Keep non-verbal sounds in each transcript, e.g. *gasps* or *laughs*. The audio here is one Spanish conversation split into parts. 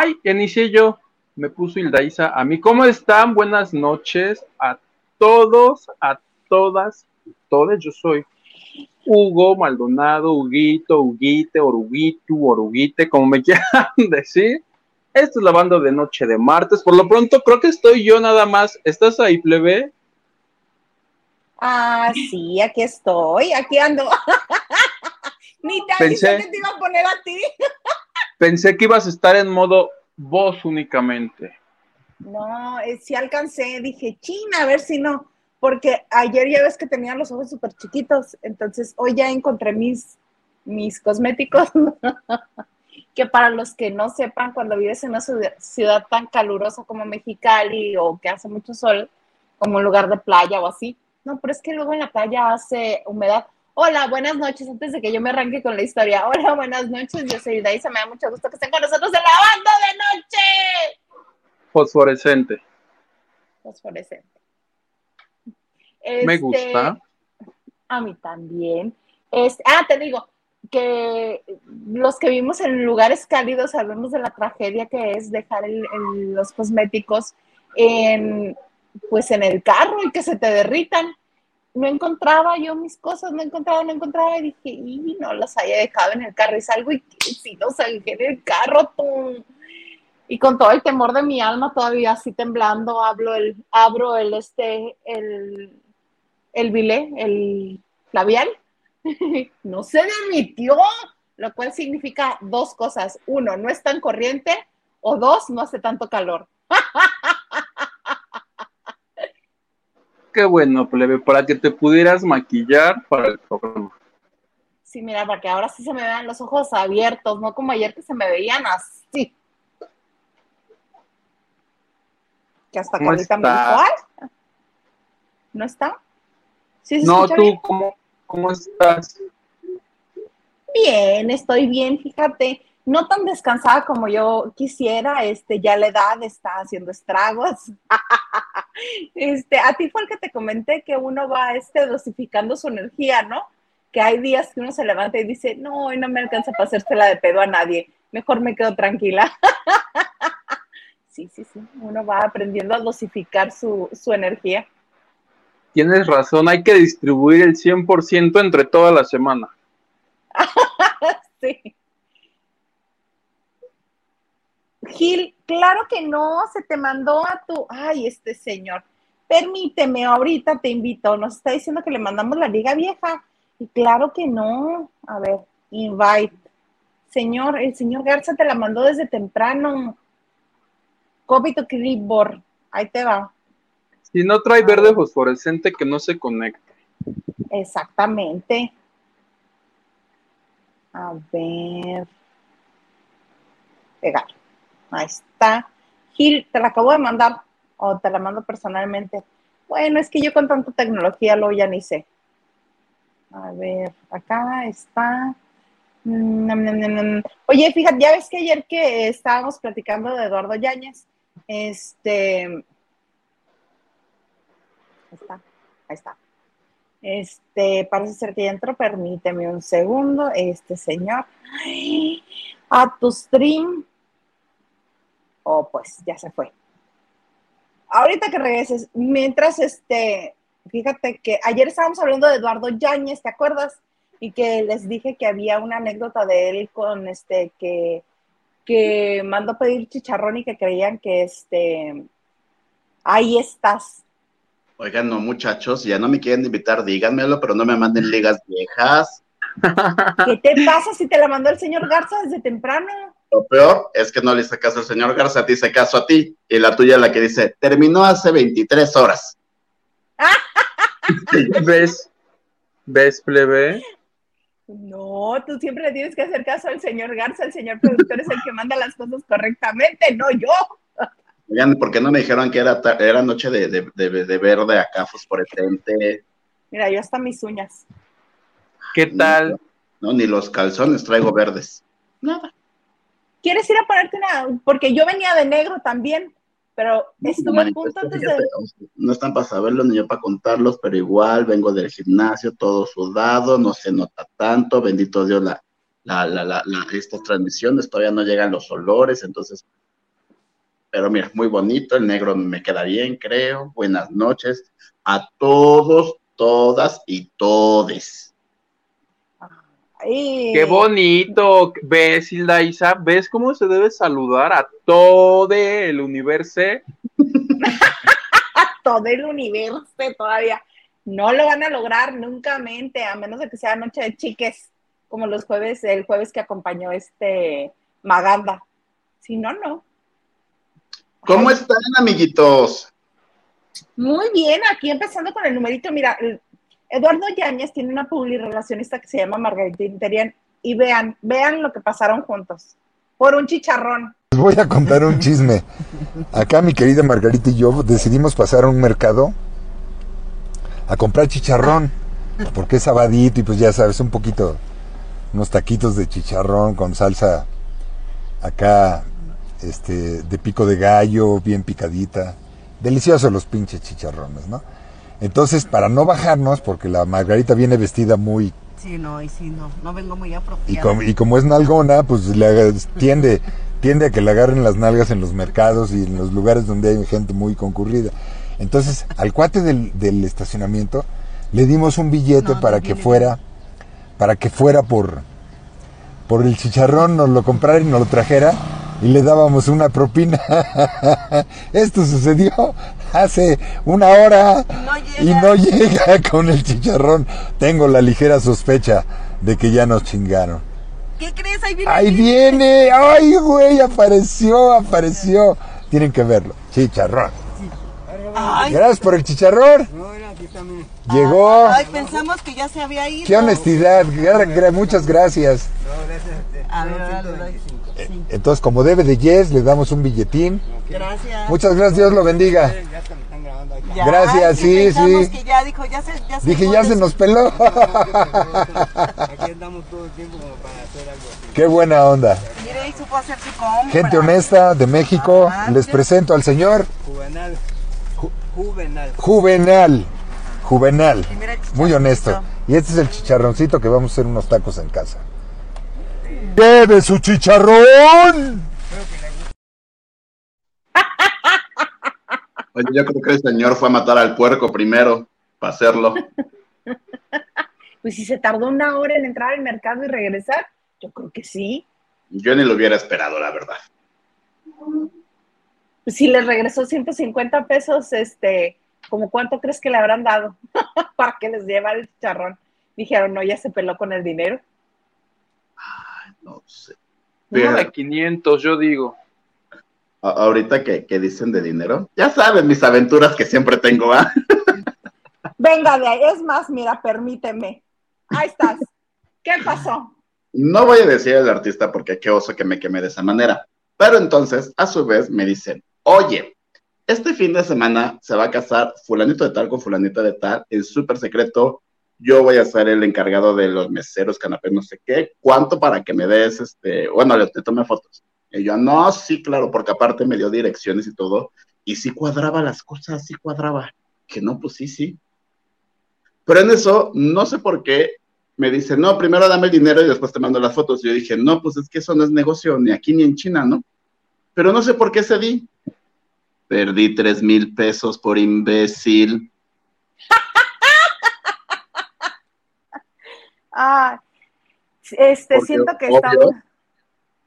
Ay, inicié yo. Me puso Hildaísa a mí. ¿Cómo están? Buenas noches a todos, a todas, todos. Yo soy Hugo Maldonado, Huguito, Huguite, Oruguito, Oruguite, como me *laughs* quieran decir. Esto es la banda de noche de martes. Por lo pronto, creo que estoy yo nada más. ¿Estás ahí, plebe? Ah, sí, aquí estoy, aquí ando. *laughs* Ni te pensé que te iba a poner a ti. *laughs* pensé que ibas a estar en modo voz únicamente. No, eh, sí alcancé, dije, china, a ver si no, porque ayer ya ves que tenía los ojos súper chiquitos, entonces hoy ya encontré mis, mis cosméticos, *laughs* que para los que no sepan, cuando vives en una ciudad tan calurosa como Mexicali o que hace mucho sol, como un lugar de playa o así, no, pero es que luego en la playa hace humedad. Hola, buenas noches. Antes de que yo me arranque con la historia. Hola, buenas noches. Yo soy Daisa. Me da mucho gusto que estén con nosotros en la banda de noche. Fosforescente. Fosforescente. me gusta. Este, a mí también. Este, ah, te digo que los que vivimos en lugares cálidos sabemos de la tragedia que es dejar los cosméticos en, pues en el carro y que se te derritan. No encontraba yo mis cosas, no encontraba, no encontraba y dije, y no las haya dejado en el carro y salgo y si no salí en el carro, y con todo el temor de mi alma todavía así temblando, hablo el, abro el este, el, el bilé, el labial, *laughs* no se derritió, lo cual significa dos cosas. Uno, no es tan corriente, o dos, no hace tanto calor. *laughs* qué bueno, plebe, para que te pudieras maquillar para el programa. Sí, mira, para que ahora sí se me vean los ojos abiertos, no como ayer que se me veían así. Que hasta Carlita me dijo, ¿no está? ¿Sí no, tú, ¿cómo, ¿cómo estás? Bien, estoy bien, fíjate no tan descansada como yo quisiera, este, ya la edad está haciendo estragos. *laughs* este, a ti fue el que te comenté que uno va este, dosificando su energía, ¿no? Que hay días que uno se levanta y dice, no, hoy no me alcanza para hacérsela de pedo a nadie, mejor me quedo tranquila. *laughs* sí, sí, sí, uno va aprendiendo a dosificar su, su energía. Tienes razón, hay que distribuir el 100% entre toda la semana. *laughs* sí. Gil, claro que no, se te mandó a tu, ay, este señor, permíteme, ahorita te invito, nos está diciendo que le mandamos la liga vieja, y claro que no, a ver, invite, señor, el señor Garza te la mandó desde temprano, copy to clipboard, ahí te va. Si no trae verde fosforescente que no se conecte. Exactamente. A ver. Pegar. Ahí está. Gil, te la acabo de mandar o te la mando personalmente. Bueno, es que yo con tanta tecnología lo ya ni sé. A ver, acá está. Oye, fíjate, ya ves que ayer que estábamos platicando de Eduardo Yáñez, este. Ahí está, ahí está. Este, parece ser que ya permíteme un segundo, este señor. a tu stream, oh, pues ya se fue. Ahorita que regreses, mientras este, fíjate que ayer estábamos hablando de Eduardo Yáñez, ¿te acuerdas? Y que les dije que había una anécdota de él con este que, que mandó pedir chicharrón y que creían que este ahí estás. Oigan, no, muchachos, ya no me quieren invitar, díganmelo, pero no me manden ligas viejas. ¿Qué te pasa si te la mandó el señor Garza desde temprano? Lo peor es que no le hice caso al señor Garza, te hice caso a ti. Y la tuya la que dice, terminó hace 23 horas. *laughs* ¿Ves? ¿Ves, plebe? No, tú siempre le tienes que hacer caso al señor Garza, el señor productor es el que manda las cosas correctamente, no yo. Oigan, ¿por qué no me dijeron que era, era noche de, de, de, verde acá fosforescente? Mira, yo hasta mis uñas. ¿Qué tal? no, ni los calzones traigo verdes. Nada. ¿Quieres ir a ponerte una? Porque yo venía de negro también, pero estuve a punto antes de... No están para saberlo ni yo para contarlos, pero igual vengo del gimnasio todo sudado, no se nota tanto, bendito Dios, la, la, la, la, estas transmisiones, todavía no llegan los olores, entonces, pero mira, muy bonito, el negro me queda bien, creo. Buenas noches a todos, todas y todes. Qué bonito, ves, Hilda Isa, ves cómo se debe saludar a todo el universo. a *laughs* todo el universo todavía. No lo van a lograr nunca mente, a menos de que sea noche de chiques, como los jueves, el jueves que acompañó este Maganda. Si no, no. ¿Cómo están, amiguitos? Muy bien, aquí empezando con el numerito, mira, Eduardo Yáñez tiene una publirelacionista que se llama Margarita Interian y vean, vean lo que pasaron juntos por un chicharrón. Les voy a contar un chisme. Acá mi querida Margarita y yo decidimos pasar a un mercado a comprar chicharrón, porque es sabadito y pues ya sabes, un poquito, unos taquitos de chicharrón con salsa acá, este, de pico de gallo, bien picadita. Deliciosos los pinches chicharrones, ¿no? Entonces, para no bajarnos, porque la Margarita viene vestida muy... Sí, no, y sí, no, no vengo muy apropiada. Y, y como es nalgona, pues le tiende, tiende a que le agarren las nalgas en los mercados y en los lugares donde hay gente muy concurrida. Entonces, al cuate del, del estacionamiento le dimos un billete para que fuera, para que fuera por, por el chicharrón, nos lo comprara y nos lo trajera y le dábamos una propina. *laughs* Esto sucedió hace una hora y no llega con el chicharrón. Tengo la ligera sospecha de que ya nos chingaron. ¿Qué crees? Ahí viene. Ahí viene. Ay, güey, apareció, apareció. Tienen que verlo. Chicharrón. Gracias por el chicharrón. Llegó. Ay, pensamos que ya se había ido. Qué honestidad. Muchas gracias. A ver, entonces, como debe de Yes, le damos un billetín. Gracias. Muchas gracias, Dios lo bendiga. gracias, sí, sí. Que ya dijo, ya se, ya se Dije, ya se nos peló. *laughs* Aquí andamos todo el tiempo como para hacer algo así. Qué buena onda. Mire, y supo hacer su compra. Gente honesta de México, les presento al señor. Juvenal. Juvenal. Juvenal. Juvenal. Muy honesto. Y este es el chicharroncito que vamos a hacer unos tacos en casa. ¡Bebe su chicharrón! Oye, yo creo que el señor fue a matar al puerco primero para hacerlo. Pues si se tardó una hora en entrar al mercado y regresar, yo creo que sí. Yo ni lo hubiera esperado, la verdad. Pues si le regresó 150 pesos, este, ¿como cuánto crees que le habrán dado *laughs* para que les llevara el chicharrón? Dijeron, no, ya se peló con el dinero no sé. de 500, yo digo. ahorita que, dicen de dinero, ya saben mis aventuras que siempre tengo, ¿ah? *laughs* Venga de ahí, es más, mira, permíteme. Ahí estás. ¿Qué pasó? No voy a decir al artista porque qué oso que me queme de esa manera. Pero entonces, a su vez, me dicen, oye, este fin de semana se va a casar fulanito de tal con fulanita de tal en súper secreto yo voy a ser el encargado de los meseros, canapés, no sé qué, ¿cuánto para que me des, este, bueno, le, te tome fotos? Y yo, no, sí, claro, porque aparte me dio direcciones y todo, y sí cuadraba las cosas, sí cuadraba, que no, pues sí, sí. Pero en eso, no sé por qué, me dice, no, primero dame el dinero y después te mando las fotos. Y yo dije, no, pues es que eso no es negocio ni aquí ni en China, ¿no? Pero no sé por qué cedí. Perdí tres mil pesos por imbécil. Ah, este, siento que estamos.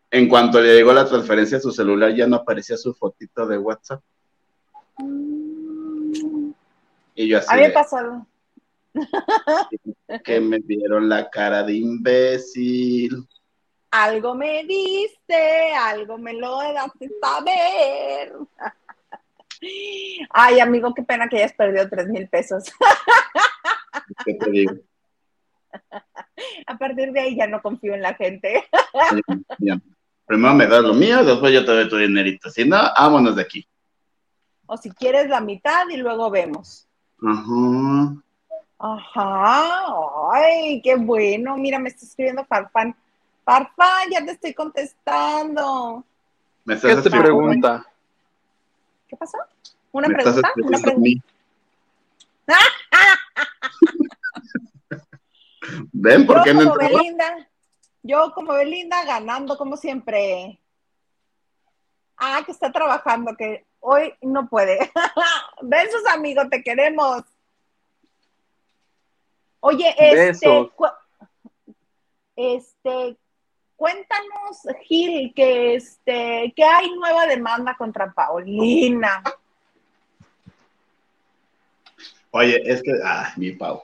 En cuanto le llegó la transferencia a su celular, ya no aparecía su fotito de WhatsApp. Y yo así. Había pasado. Que me vieron la cara de imbécil. Algo me diste, algo me lo daste saber. Ay, amigo, qué pena que hayas perdido tres mil pesos. ¿Qué te digo? A partir de ahí ya no confío en la gente. Primero me das lo mío, después yo te doy tu dinerito. Si no, vámonos de aquí. O si quieres la mitad y luego vemos. Ajá. Ajá. Ay, qué bueno. Mira, me está escribiendo Farfán. Farfán, ya te estoy contestando. ¿Me ¿Qué te pregunta? ¿Qué pasó? ¿Una pregunta? ¿Una pregunta? *laughs* ¿Ven por qué no entró? Yo como Belinda ganando como siempre. Ah, que está trabajando, que hoy no puede. *laughs* Besos, amigo, te queremos. Oye, este, cu- este, cuéntanos, Gil, que este, que hay nueva demanda contra Paulina. Oye, es que, ah, mi Pau.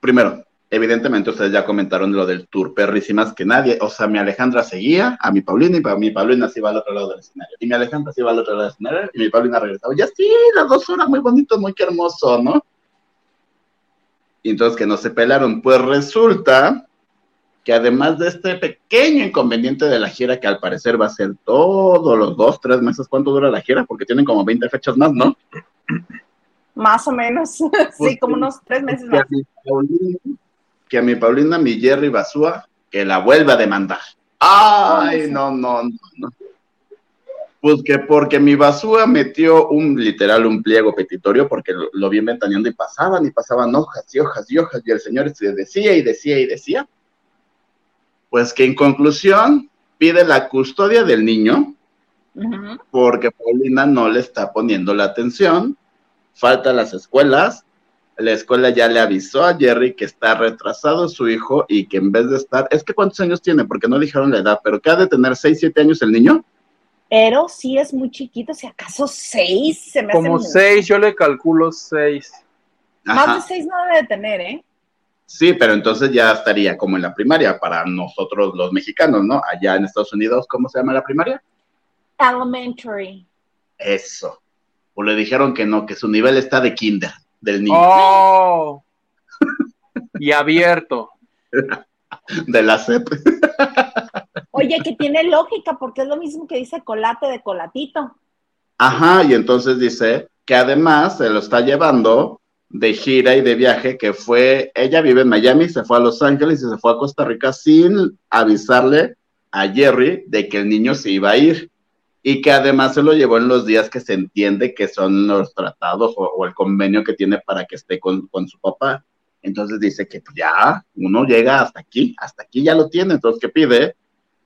Primero, evidentemente ustedes ya comentaron lo del tour perrísimas que nadie, o sea, mi Alejandra seguía a mi Paulina y pa- mi Paulina se iba al otro lado del escenario. Y mi Alejandra se iba al otro lado del escenario y mi Paulina regresaba. Ya sí, las dos horas, muy bonito, muy hermoso, ¿no? Y entonces que no se pelaron. Pues resulta que además de este pequeño inconveniente de la gira, que al parecer va a ser todos los dos, tres meses, ¿cuánto dura la gira? Porque tienen como 20 fechas más, ¿no? Más o menos, *laughs* sí, Pues, como unos tres meses que a más. Que a mi Paulina, mi Jerry Basúa, que la vuelva a demandar. Ay, no, no, no, no. Pues que porque mi Basúa metió un literal un pliego petitorio porque lo, lo vi ventaneando y pasaban y pasaban hojas y hojas y hojas y el señor se decía y decía y decía. Pues que en conclusión pide la custodia del niño porque Paulina no le está poniendo la atención, falta las escuelas, la escuela ya le avisó a Jerry que está retrasado su hijo y que en vez de estar, es que cuántos años tiene, porque no dijeron la edad, pero que ha de tener 6, 7 años el niño. Pero sí es muy chiquito, si acaso seis, se me Como mucho. seis, yo le calculo seis. Más Ajá. de seis no debe de tener, ¿eh? Sí, pero entonces ya estaría como en la primaria para nosotros los mexicanos, ¿no? Allá en Estados Unidos, ¿cómo se llama la primaria? Elementary. Eso. O le dijeron que no, que su nivel está de kinder del niño, Oh. y abierto. *laughs* de la CEP. Oye, que tiene lógica, porque es lo mismo que dice colate de colatito. Ajá, y entonces dice que además se lo está llevando de gira y de viaje, que fue, ella vive en Miami, se fue a Los Ángeles y se fue a Costa Rica sin avisarle a Jerry de que el niño se iba a ir. Y que además se lo llevó en los días que se entiende que son los tratados o, o el convenio que tiene para que esté con, con su papá. Entonces dice que pues, ya uno llega hasta aquí, hasta aquí ya lo tiene. Entonces, ¿qué pide?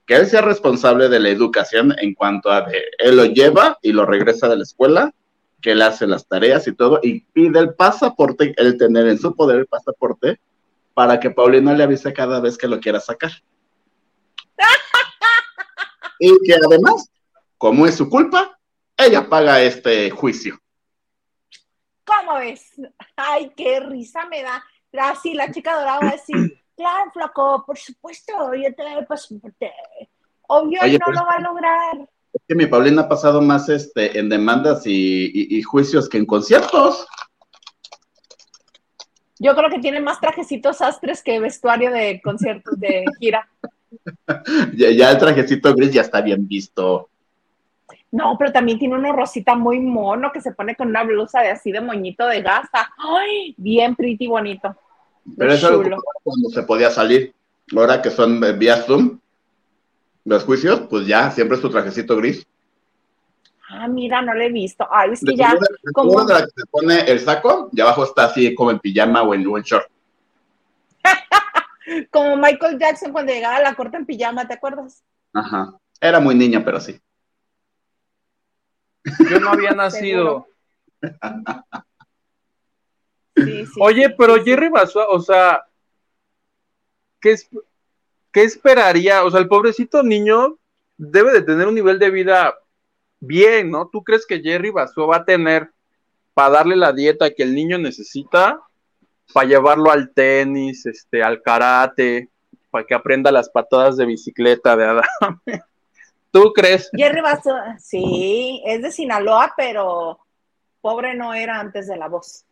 que él sea responsable de la educación en cuanto a de, él lo lleva y lo regresa de la escuela, que él hace las tareas y todo, y pide el pasaporte, él tener en su poder el pasaporte, para que Paulina le avise cada vez que lo quiera sacar. *laughs* y que además, como es su culpa, ella paga este juicio. ¿Cómo ves? Ay, qué risa me da. Así la chica dorada va a decir, claro, flaco, por supuesto, yo te doy pasaporte. Obvio, Oye, no lo va a lograr. Es que mi Paulina ha pasado más este, en demandas y, y- y juicios que en conciertos. Yo creo que tiene más trajecitos astres que vestuario de conciertos de gira. *laughs* Ya, ya el trajecito gris ya está bien visto. No, pero también tiene uno rosita muy mono que se pone con una blusa de así de moñito de gasa. Ay, bien pretty bonito. Pero eso lo Chulo. cuando se podía salir. Ahora que son eh, vía Zoom, los juicios, pues ya, siempre es tu trajecito gris. Ah, mira, no lo he visto. Ay, es De que ya, de como- seguro de la que se pone el saco, y abajo está así como en pijama o en, o en short. *laughs* como Michael Jackson cuando llegaba a la corte en pijama, ¿te acuerdas? Ajá. Era muy niña, pero sí. Yo no había *laughs* nacido. Sí, sí, Oye, pero. Jerry Basua, o sea, ¿qué, es- ¿qué esperaría? O sea, el pobrecito niño debe de tener un nivel de vida bien, ¿no? ¿Tú crees que Jerry Basua va a tener para darle la dieta que el niño necesita? Para llevarlo al tenis, este, al karate, para que aprenda las patadas de bicicleta de Adame. ¿Tú crees? Jerry Basso, sí, es de Sinaloa, pero pobre no era antes de la voz.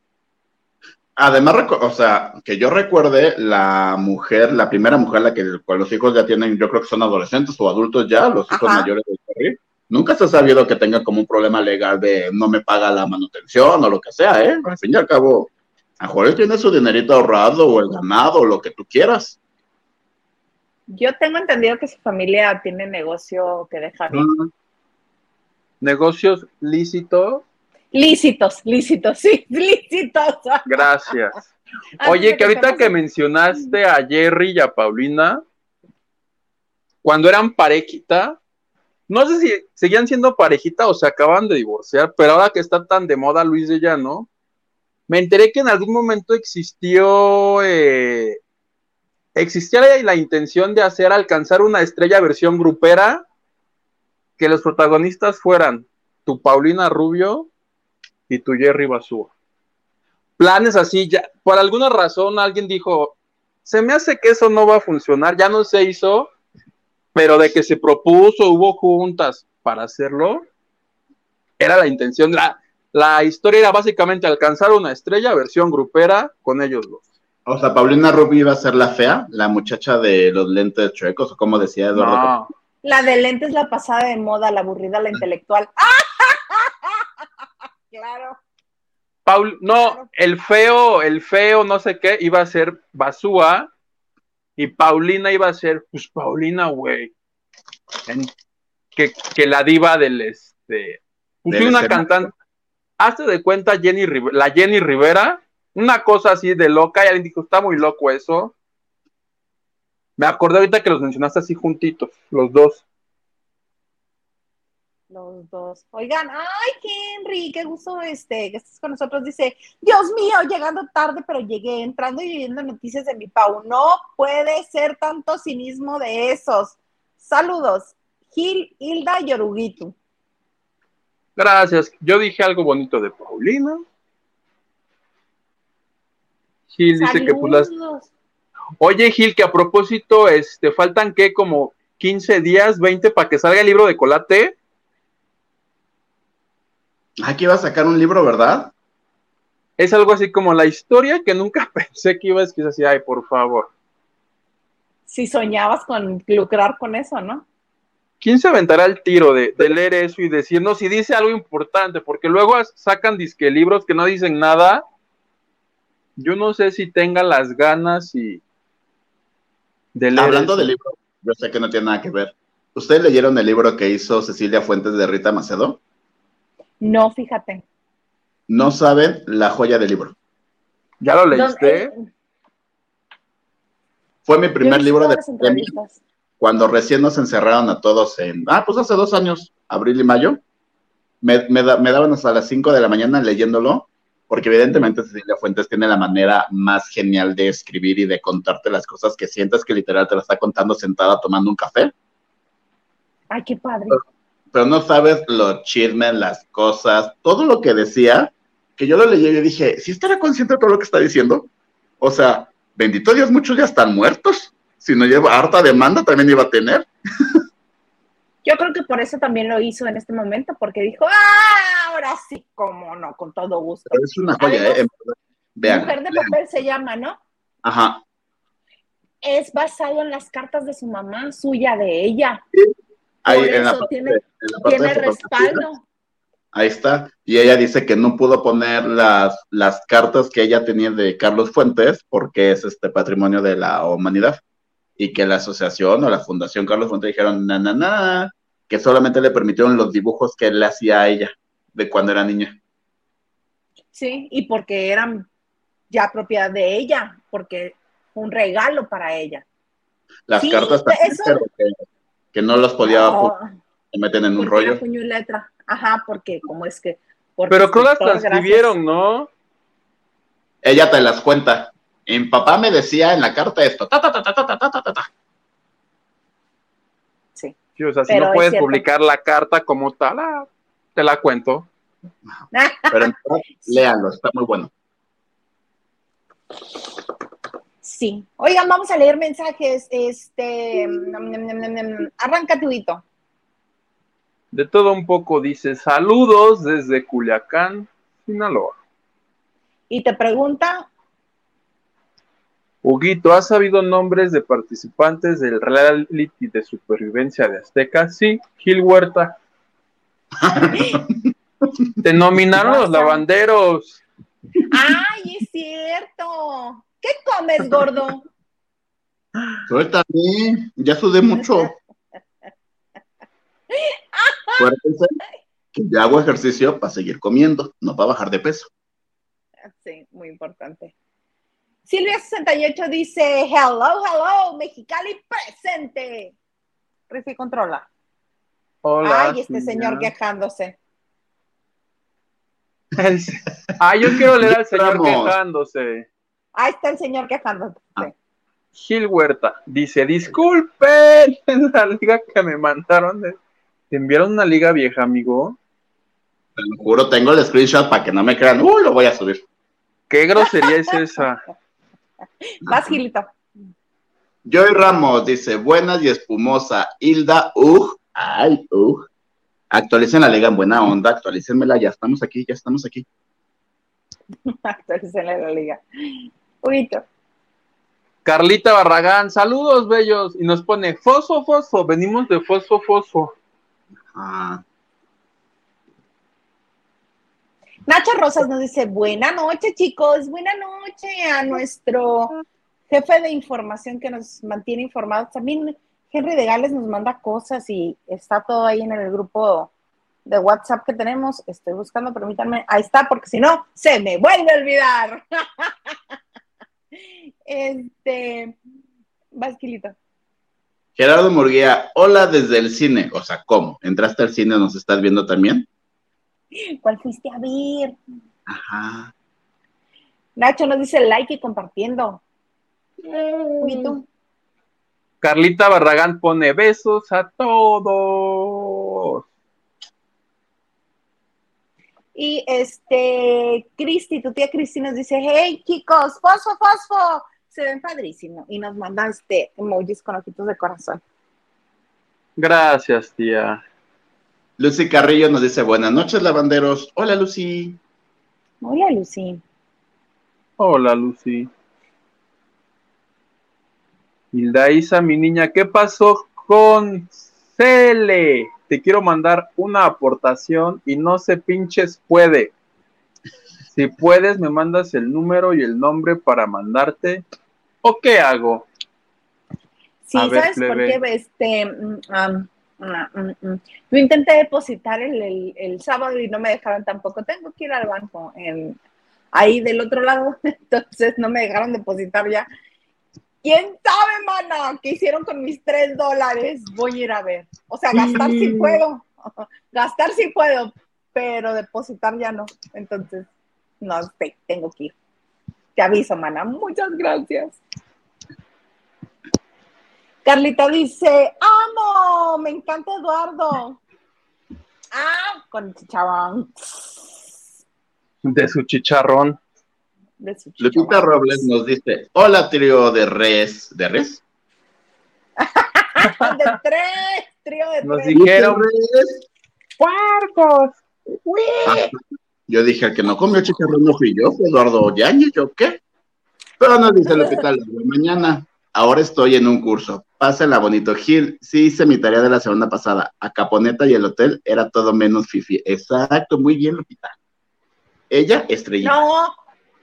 Además, o sea, que yo recuerde, la mujer, la primera mujer, la que los hijos ya tienen, yo creo que son adolescentes o adultos ya, los hijos Ajá. mayores de Jerry, nunca se ha sabido que tenga como un problema legal de no me paga la manutención o lo que sea, ¿eh? Al fin y al cabo, a lo mejor él tiene su dinerito ahorrado o el ganado o lo que tú quieras. Yo tengo entendido que su familia tiene negocio que deja bien. Negocios lícitos. Lícitos, lícitos, sí, *laughs* lícitos. Gracias. *laughs* Oye, que ahorita que en- mencionaste a Jerry y a Paulina, cuando eran parejita, no sé si seguían siendo parejita o se acaban de divorciar, pero ahora que está tan de moda Luis de Llano, me enteré que en algún momento existió, eh, existía la, intención de hacer alcanzar una estrella versión grupera, que los protagonistas fueran tu Paulina Rubio y tu Jerry Basúa. Planes así, ya, por alguna razón alguien dijo, se me hace que eso no va a funcionar, ya no se hizo, pero de que se propuso, hubo juntas para hacerlo, era la intención. La, la historia era básicamente alcanzar una estrella versión grupera con ellos dos. O sea, Paulina Rubio iba a ser la fea, la muchacha de los lentes chuecos, o como decía Eduardo. No, La de lentes la pasada de moda, la aburrida, la intelectual. *laughs* Claro. Paul, no, el feo, el feo, no sé qué, iba a ser Basúa y Paulina iba a ser, pues Paulina, güey. Que, que la diva del este. Pues una cantante. Hazte de cuenta Jenny la Jenny Rivera, una cosa así de loca, y alguien dijo, está muy loco eso. Me acordé ahorita que los mencionaste así juntitos, los dos. Los dos. Oigan, ay, Henry, qué gusto este, que estés con nosotros. Dice, Dios mío, llegando tarde, pero llegué, entrando y viendo noticias de mi Pau. No puede ser tanto cinismo de esos. Saludos. Gil, Hilda y Oruguito. Gracias. Yo dije algo bonito de Paulina. Gil dice que pues las. Oye, Gil, que a propósito, este, faltan que como 15 días, 20 para que salga el libro de Colate. Aquí iba a sacar un libro, ¿verdad? Es algo así como la historia que nunca *laughs* pensé que iba a escribir así, ay, por favor. Si soñabas con lucrar con eso, ¿no? ¿Quién se aventará el tiro de, de leer eso y decir, no, si dice algo importante? Porque luego sacan disque libros que no dicen nada. Yo no sé si tenga las ganas y de leer. Hablando eso. de libro, yo sé que no tiene nada que ver. ¿Ustedes leyeron el libro que hizo Cecilia Fuentes de Rita Macedo? No, fíjate. No saben la joya del libro. ¿Ya lo leíste? eh, Fue mi primer libro de cuando recién nos encerraron a todos en, ah, pues hace dos años, abril y mayo. Me, me da- me daban hasta las 5 de la mañana leyéndolo, porque evidentemente Cecilia Fuentes tiene la manera más genial de escribir y de contarte las cosas que sientes que literal te la está contando sentada tomando un café. Ay, qué padre. pero no sabes los chismes, las cosas, todo lo que decía, que yo lo leí y yo dije, ¿sí estará consciente de todo lo que está diciendo? O sea, bendito Dios, muchos ya están muertos. Si no lleva harta demanda, también iba a tener. *laughs* Yo creo que por eso también lo hizo en este momento, porque dijo, ah, ahora sí, cómo no, con todo gusto. Pero es una joya, ¿eh? Vean. Mujer de vean. papel se llama, ¿no? Ajá. Es basado en las cartas de su mamá, suya, de ella. Ahí Por en eso tiene- en la parte Tiene respaldo. Ahí está. Y ella dice que no pudo poner las, las cartas que ella tenía de Carlos Fuentes porque es este patrimonio de la humanidad. Y que la asociación o la fundación Carlos Fuentes dijeron, na, na, na, que solamente le permitieron los dibujos que él le hacía a ella de cuando era niña. Sí, y porque eran ya propiedad de ella, porque fue un regalo para ella. Las Sí, cartas eso- que, que no los podía No, se meten en un rollo. puño y letra. Ajá, porque como es que... porque Pero creo las transcribieron, ¿no? Ella te las cuenta. Mi papá me decía en la carta esto. Ta, ta, ta, ta, ta, ta, ta, ta, ta. Sí. O sea, si Pero no es puedes publicar la carta como tal, ah, te la cuento. *laughs* Pero en verdad, léanlo, está muy bueno. Sí. Oigan, vamos a leer mensajes. Este, nam, nam, nam. arranca tu hito. De todo un poco dice, saludos desde Culiacán, Sinaloa. Y te pregunta, Huguito, ¿has sabido nombres de participantes del reality de supervivencia de Azteca? Sí, Gil Huerta. *laughs* Te nominaron los lavanderos. ¡ay, es cierto! ¿Qué comes, gordo? Suéltame, ya sudé mucho. Acuérdense que yo hago ejercicio para seguir comiendo, no para bajar de peso. Sí, muy importante. Silvia68 dice, hello, hello, Mexicali presente. Rifi, controla. Hola. Ay, este señor quejándose. El- Ah, yo quiero leer al señor quejándose. Ahí está el señor quejándose. Ah. Gil Huerta dice, disculpen *laughs* la liga que me mandaron. de- ¿Te enviaron una liga vieja, amigo? Te lo juro, tengo el screenshot para que no me crean. Uy, lo voy a subir. ¿Qué grosería es esa? *laughs* Vas, Gilito. Joy Ramos dice, buenas y espumosa. Hilda, uh, ay, uh. Actualicen la liga en buena onda, actualícenmela, ya estamos aquí, ya estamos aquí. *laughs* Actualícenle la liga. Huguito. Carlita Barragán, saludos bellos. Y nos pone, fosfo, fosfo, venimos de fosfo, fosfo. Ah, Nacho Rosas nos dice, buena noche, chicos, buena noche a nuestro jefe de información que nos mantiene informados. También Henry de Gales nos manda cosas y está todo ahí en el grupo de WhatsApp que tenemos. Estoy buscando, permítanme. Ahí está, porque si no, se me vuelve a olvidar. *laughs* este, Vasquilito. Gerardo Murguía, hola desde el cine. O sea, ¿cómo? ¿Entraste al cine? ¿Nos estás viendo también? *laughs* ¿Cuál fuiste a ver? Ajá. Nacho nos dice like y compartiendo. ¿Y tú? Carlita Barragán pone besos a todos. Y este, Cristi, tu tía Cristi nos dice, hey chicos, fosfo, fosfo, se ven padrísimo. Y nos manda este emojis con ojitos de corazón. Gracias, tía. Lucy Carrillo nos dice, buenas noches, lavanderos. Hola, Lucy. Hola, Lucy. Hola, Lucy. Hilda Isa, mi niña, ¿qué pasó con Cele? Te quiero mandar una aportación y no se pinches puede. Si puedes, me mandas el número y el nombre para mandarte. ¿O qué hago? Sí, A ver, ¿sabes por qué? Este, mm, mm, mm, mm. yo intenté depositar el, el- el sábado y no me dejaron tampoco. Tengo que ir al banco en- ahí del otro lado, *laughs* entonces no me dejaron depositar ya. ¿Quién sabe, mana? ¿Qué hicieron con mis tres dólares? Voy a ir a ver. O sea, gastar sí Mm. puedo. *laughs* Gastar sí puedo, pero depositar ya no. Entonces, no sé, tengo que ir. Te aviso, mana. Muchas gracias. Carlita dice, amo, me encanta Eduardo. Ah, con chicharrón. De su chicharrón. De su Lupita chicharrón. Robles nos dice, hola, trío de res. ¿De res? *laughs* De tres, trío de Nos tres. dijeron, res? ¡puercos! Ah, yo dije, el que no comió chicharrón no fui yo, Eduardo Yañez, ¿yo qué? Pero nos dice Lupita, mañana. Ahora estoy en un curso. Pásenla bonito. Gil, sí hice mi tarea de la semana pasada. A Caponeta y el hotel era todo menos fifi. Exacto, muy bien, Lupita. Ella, estrellita. No,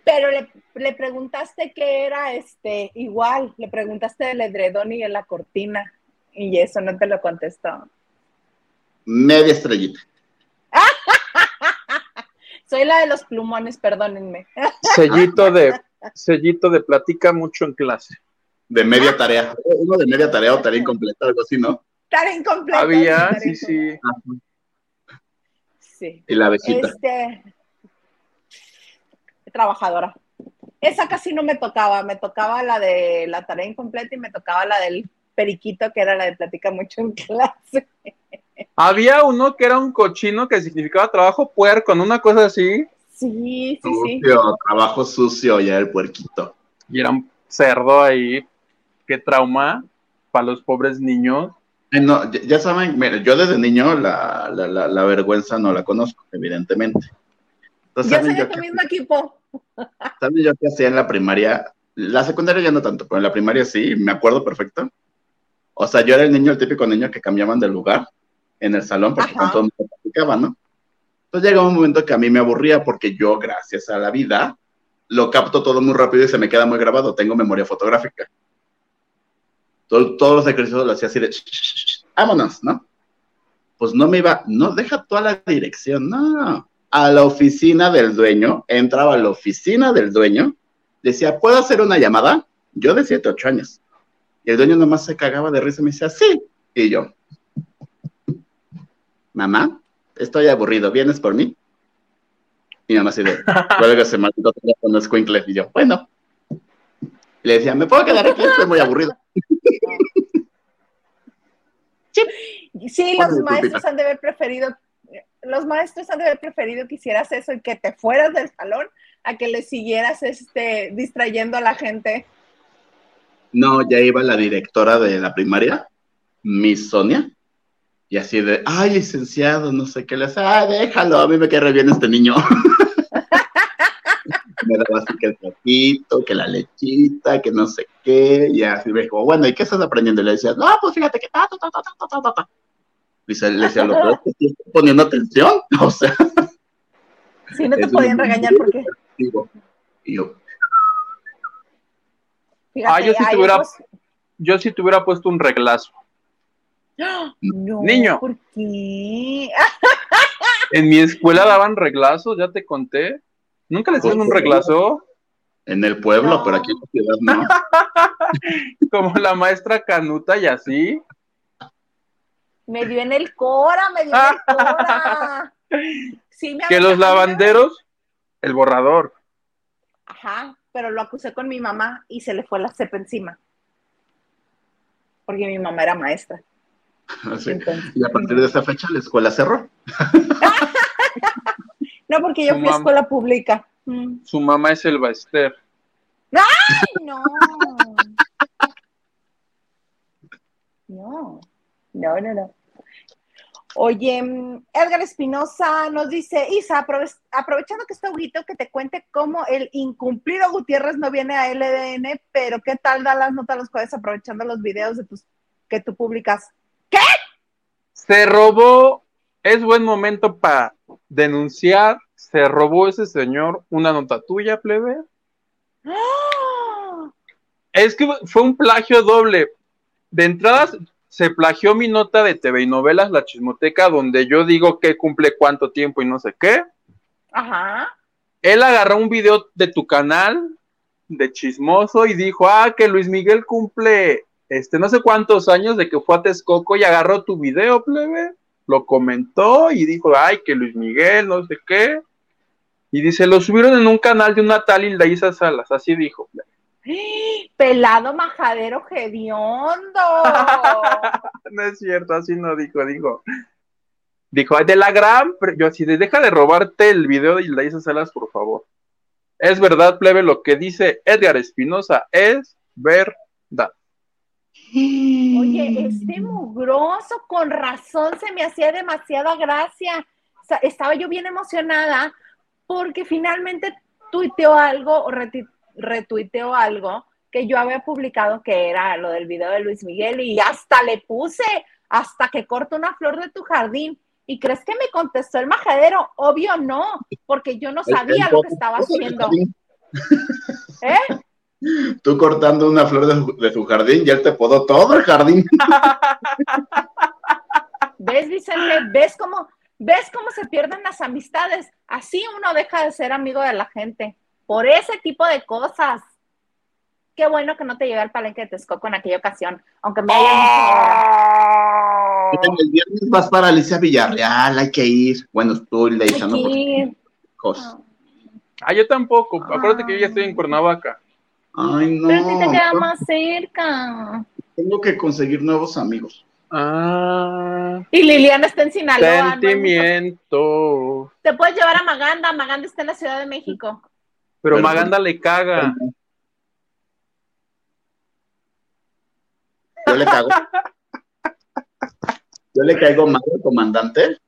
pero le, le preguntaste qué era este, igual, le preguntaste del edredón y de la cortina, y eso no te lo contestó. Media estrellita. *laughs* Soy la de los plumones, perdónenme. Sellito de, *laughs* sellito de platica mucho en clase. De media tarea. Uno de media tarea o tarea incompleta, algo así, ¿no? Estar incompleta. Había, estar sí, sí. Sí. Y la besita. Este, trabajadora. Esa casi no me tocaba, me tocaba la de la tarea incompleta y me tocaba la del periquito, que era la de platica mucho en clase. Había uno que era un cochino que significaba trabajo puerco, en una cosa así, Sí, sí, sí. Sucio, trabajo sucio, ya el puerquito. y era un cerdo ahí. Qué trauma para los pobres niños. No, ya, ya saben, mira, yo desde niño la, la, la, la vergüenza no la conozco, evidentemente. Entonces, ¿saben soy de tu mismo equipo. saben yo qué hacía en la primaria? La secundaria ya no tanto, pero en la primaria sí, me acuerdo perfecto. O sea, yo era el niño, el típico niño que cambiaban de lugar en el salón porque Ajá. con todo el mundo platicaba, ¿no? Entonces llegaba un momento que a mí me aburría porque yo, gracias a la vida, lo capto todo muy rápido y se me queda muy grabado. Tengo memoria fotográfica. Todo- todos los ejercicios lo hacía así de, "Shh, shh, shh, vámonos, ¿no? Pues no me iba, no, deja toda la dirección, no. A la oficina del dueño, entraba a la oficina del dueño, decía, ¿puedo hacer una llamada? Yo de 7, 8 años. Y el dueño nomás se cagaba de risa y me decía, sí, Y yo, mamá, estoy aburrido, ¿vienes por mí? Y mi mamá así de, *laughs* cuelga ese maldito teléfono escuincle. Y yo, bueno. Le decía, ¿me puedo quedar aquí? Estoy muy aburrido. Sí, los maestros han de haber preferido, los maestros han de haber preferido que hicieras eso y que te fueras del salón a que le siguieras este, distrayendo a la gente. No, ya iba la directora de la primaria, Miss Sonia, y así de, ay, licenciado, no sé qué le hace, ah, déjalo, a mí me cae re bien este niño. *laughs* me daba así que el platito, que la lechita, que no sé qué, y así me dijo, bueno, ¿y qué estás aprendiendo? Y le decía, no, pues fíjate que ta, ta, ta, ta, ta, ta, ta, ta. Dice, le decía, lo peor es que sí estoy poniendo atención, *laughs* o sea, Sí, no te podían regañar porque, y yo, fíjate, Ah, yo sí hay te hubiera- otros- Yo si te hubiera puesto un reglazo. No, Niño. ¿por qué? En mi escuela daban reglazos, ya te conté. ¿Nunca les dieron un reglazo? en el pueblo, No. pero aquí en la ciudad no. *laughs* Como la maestra Canuta y así. Me dio en el cora, me dio en el cora. *laughs* Sí, me Que los lavanderos, el borrador. Ajá, pero lo acusé con mi mamá y se le fue la cepa encima. Porque mi mamá era maestra. *laughs* Entonces, Y a partir de esa fecha la escuela cerró. No, porque yo fui a escuela pública. Mm. Su mamá es el Baester. Ay, no. No, no, no, no. Oye, mm, Edgar Espinosa nos dice, Isa, aprove- aprovechando que está Huguito, que te cuente cómo el incumplido Gutiérrez no viene a LDN, pero qué tal da las notas los jueves aprovechando los videos de tus que tú publicas. Se robó, es buen momento para denunciar, se robó ese señor una nota tuya, plebe. ¡Ah! Es que fue un plagio doble. De entradas, se plagió mi nota de TV y novelas, La Chismoteca, donde yo digo que cumple cuánto tiempo y no sé qué. Ajá. Él agarró un video de tu canal de chismoso y dijo, ah, que Luis Miguel cumple, este, no sé cuántos años de que fue a Texcoco y agarró tu video, plebe, lo comentó y dijo, ay, que Luis Miguel, no sé qué. Y dice, lo subieron en un canal de una tal Hilda Salas, así dijo. *gasps* Pelado majadero hediondo. *laughs* No es cierto, así no dijo, dijo. Dijo, "Ay, de la gran, pre-". yo así de, deja de robarte el video de Hilda Salas, por favor. Es verdad, plebe, lo que dice Edgar Espinosa es verdad. *gasps* Oye, *gasps* este mugroso, con razón se me hacía demasiada gracia. O sea, estaba yo bien emocionada porque finalmente tuiteó algo o retuiteó algo que yo había publicado que era lo del video de Luis Miguel y hasta le puse hasta que corto una flor de tu jardín. ¿Y crees que me contestó el majadero? Obvio no, porque yo no sabía lo que estaba haciendo. *laughs* ¿Eh? Tú cortando una flor de, su- jardín y él te podó todo el jardín. *laughs* ¿Ves, Vicente? ¿Ves cómo, ¿Ves cómo se pierden las amistades? Así uno deja de ser amigo de la gente. Por ese tipo de cosas. Qué bueno que no te llevé al palenque de Texcoco en aquella ocasión, aunque me hayas dicho. El viernes vas para Alicia Villarreal, hay que ir. Bueno, tú y Leisa, ¿no? Cosas. Ah, yo tampoco. Acuérdate que yo ya estoy en Cuernavaca. Ay, Pero a ti te queda no. más cerca. Tengo que conseguir nuevos amigos. Ah, Y Liliana está en Sinaloa. no sentimiento. Te puedes llevar a Maganda. Maganda está en la Ciudad de México. Pero Pero- Maganda le caga. Yo le cago. Yo le caigo mal al comandante.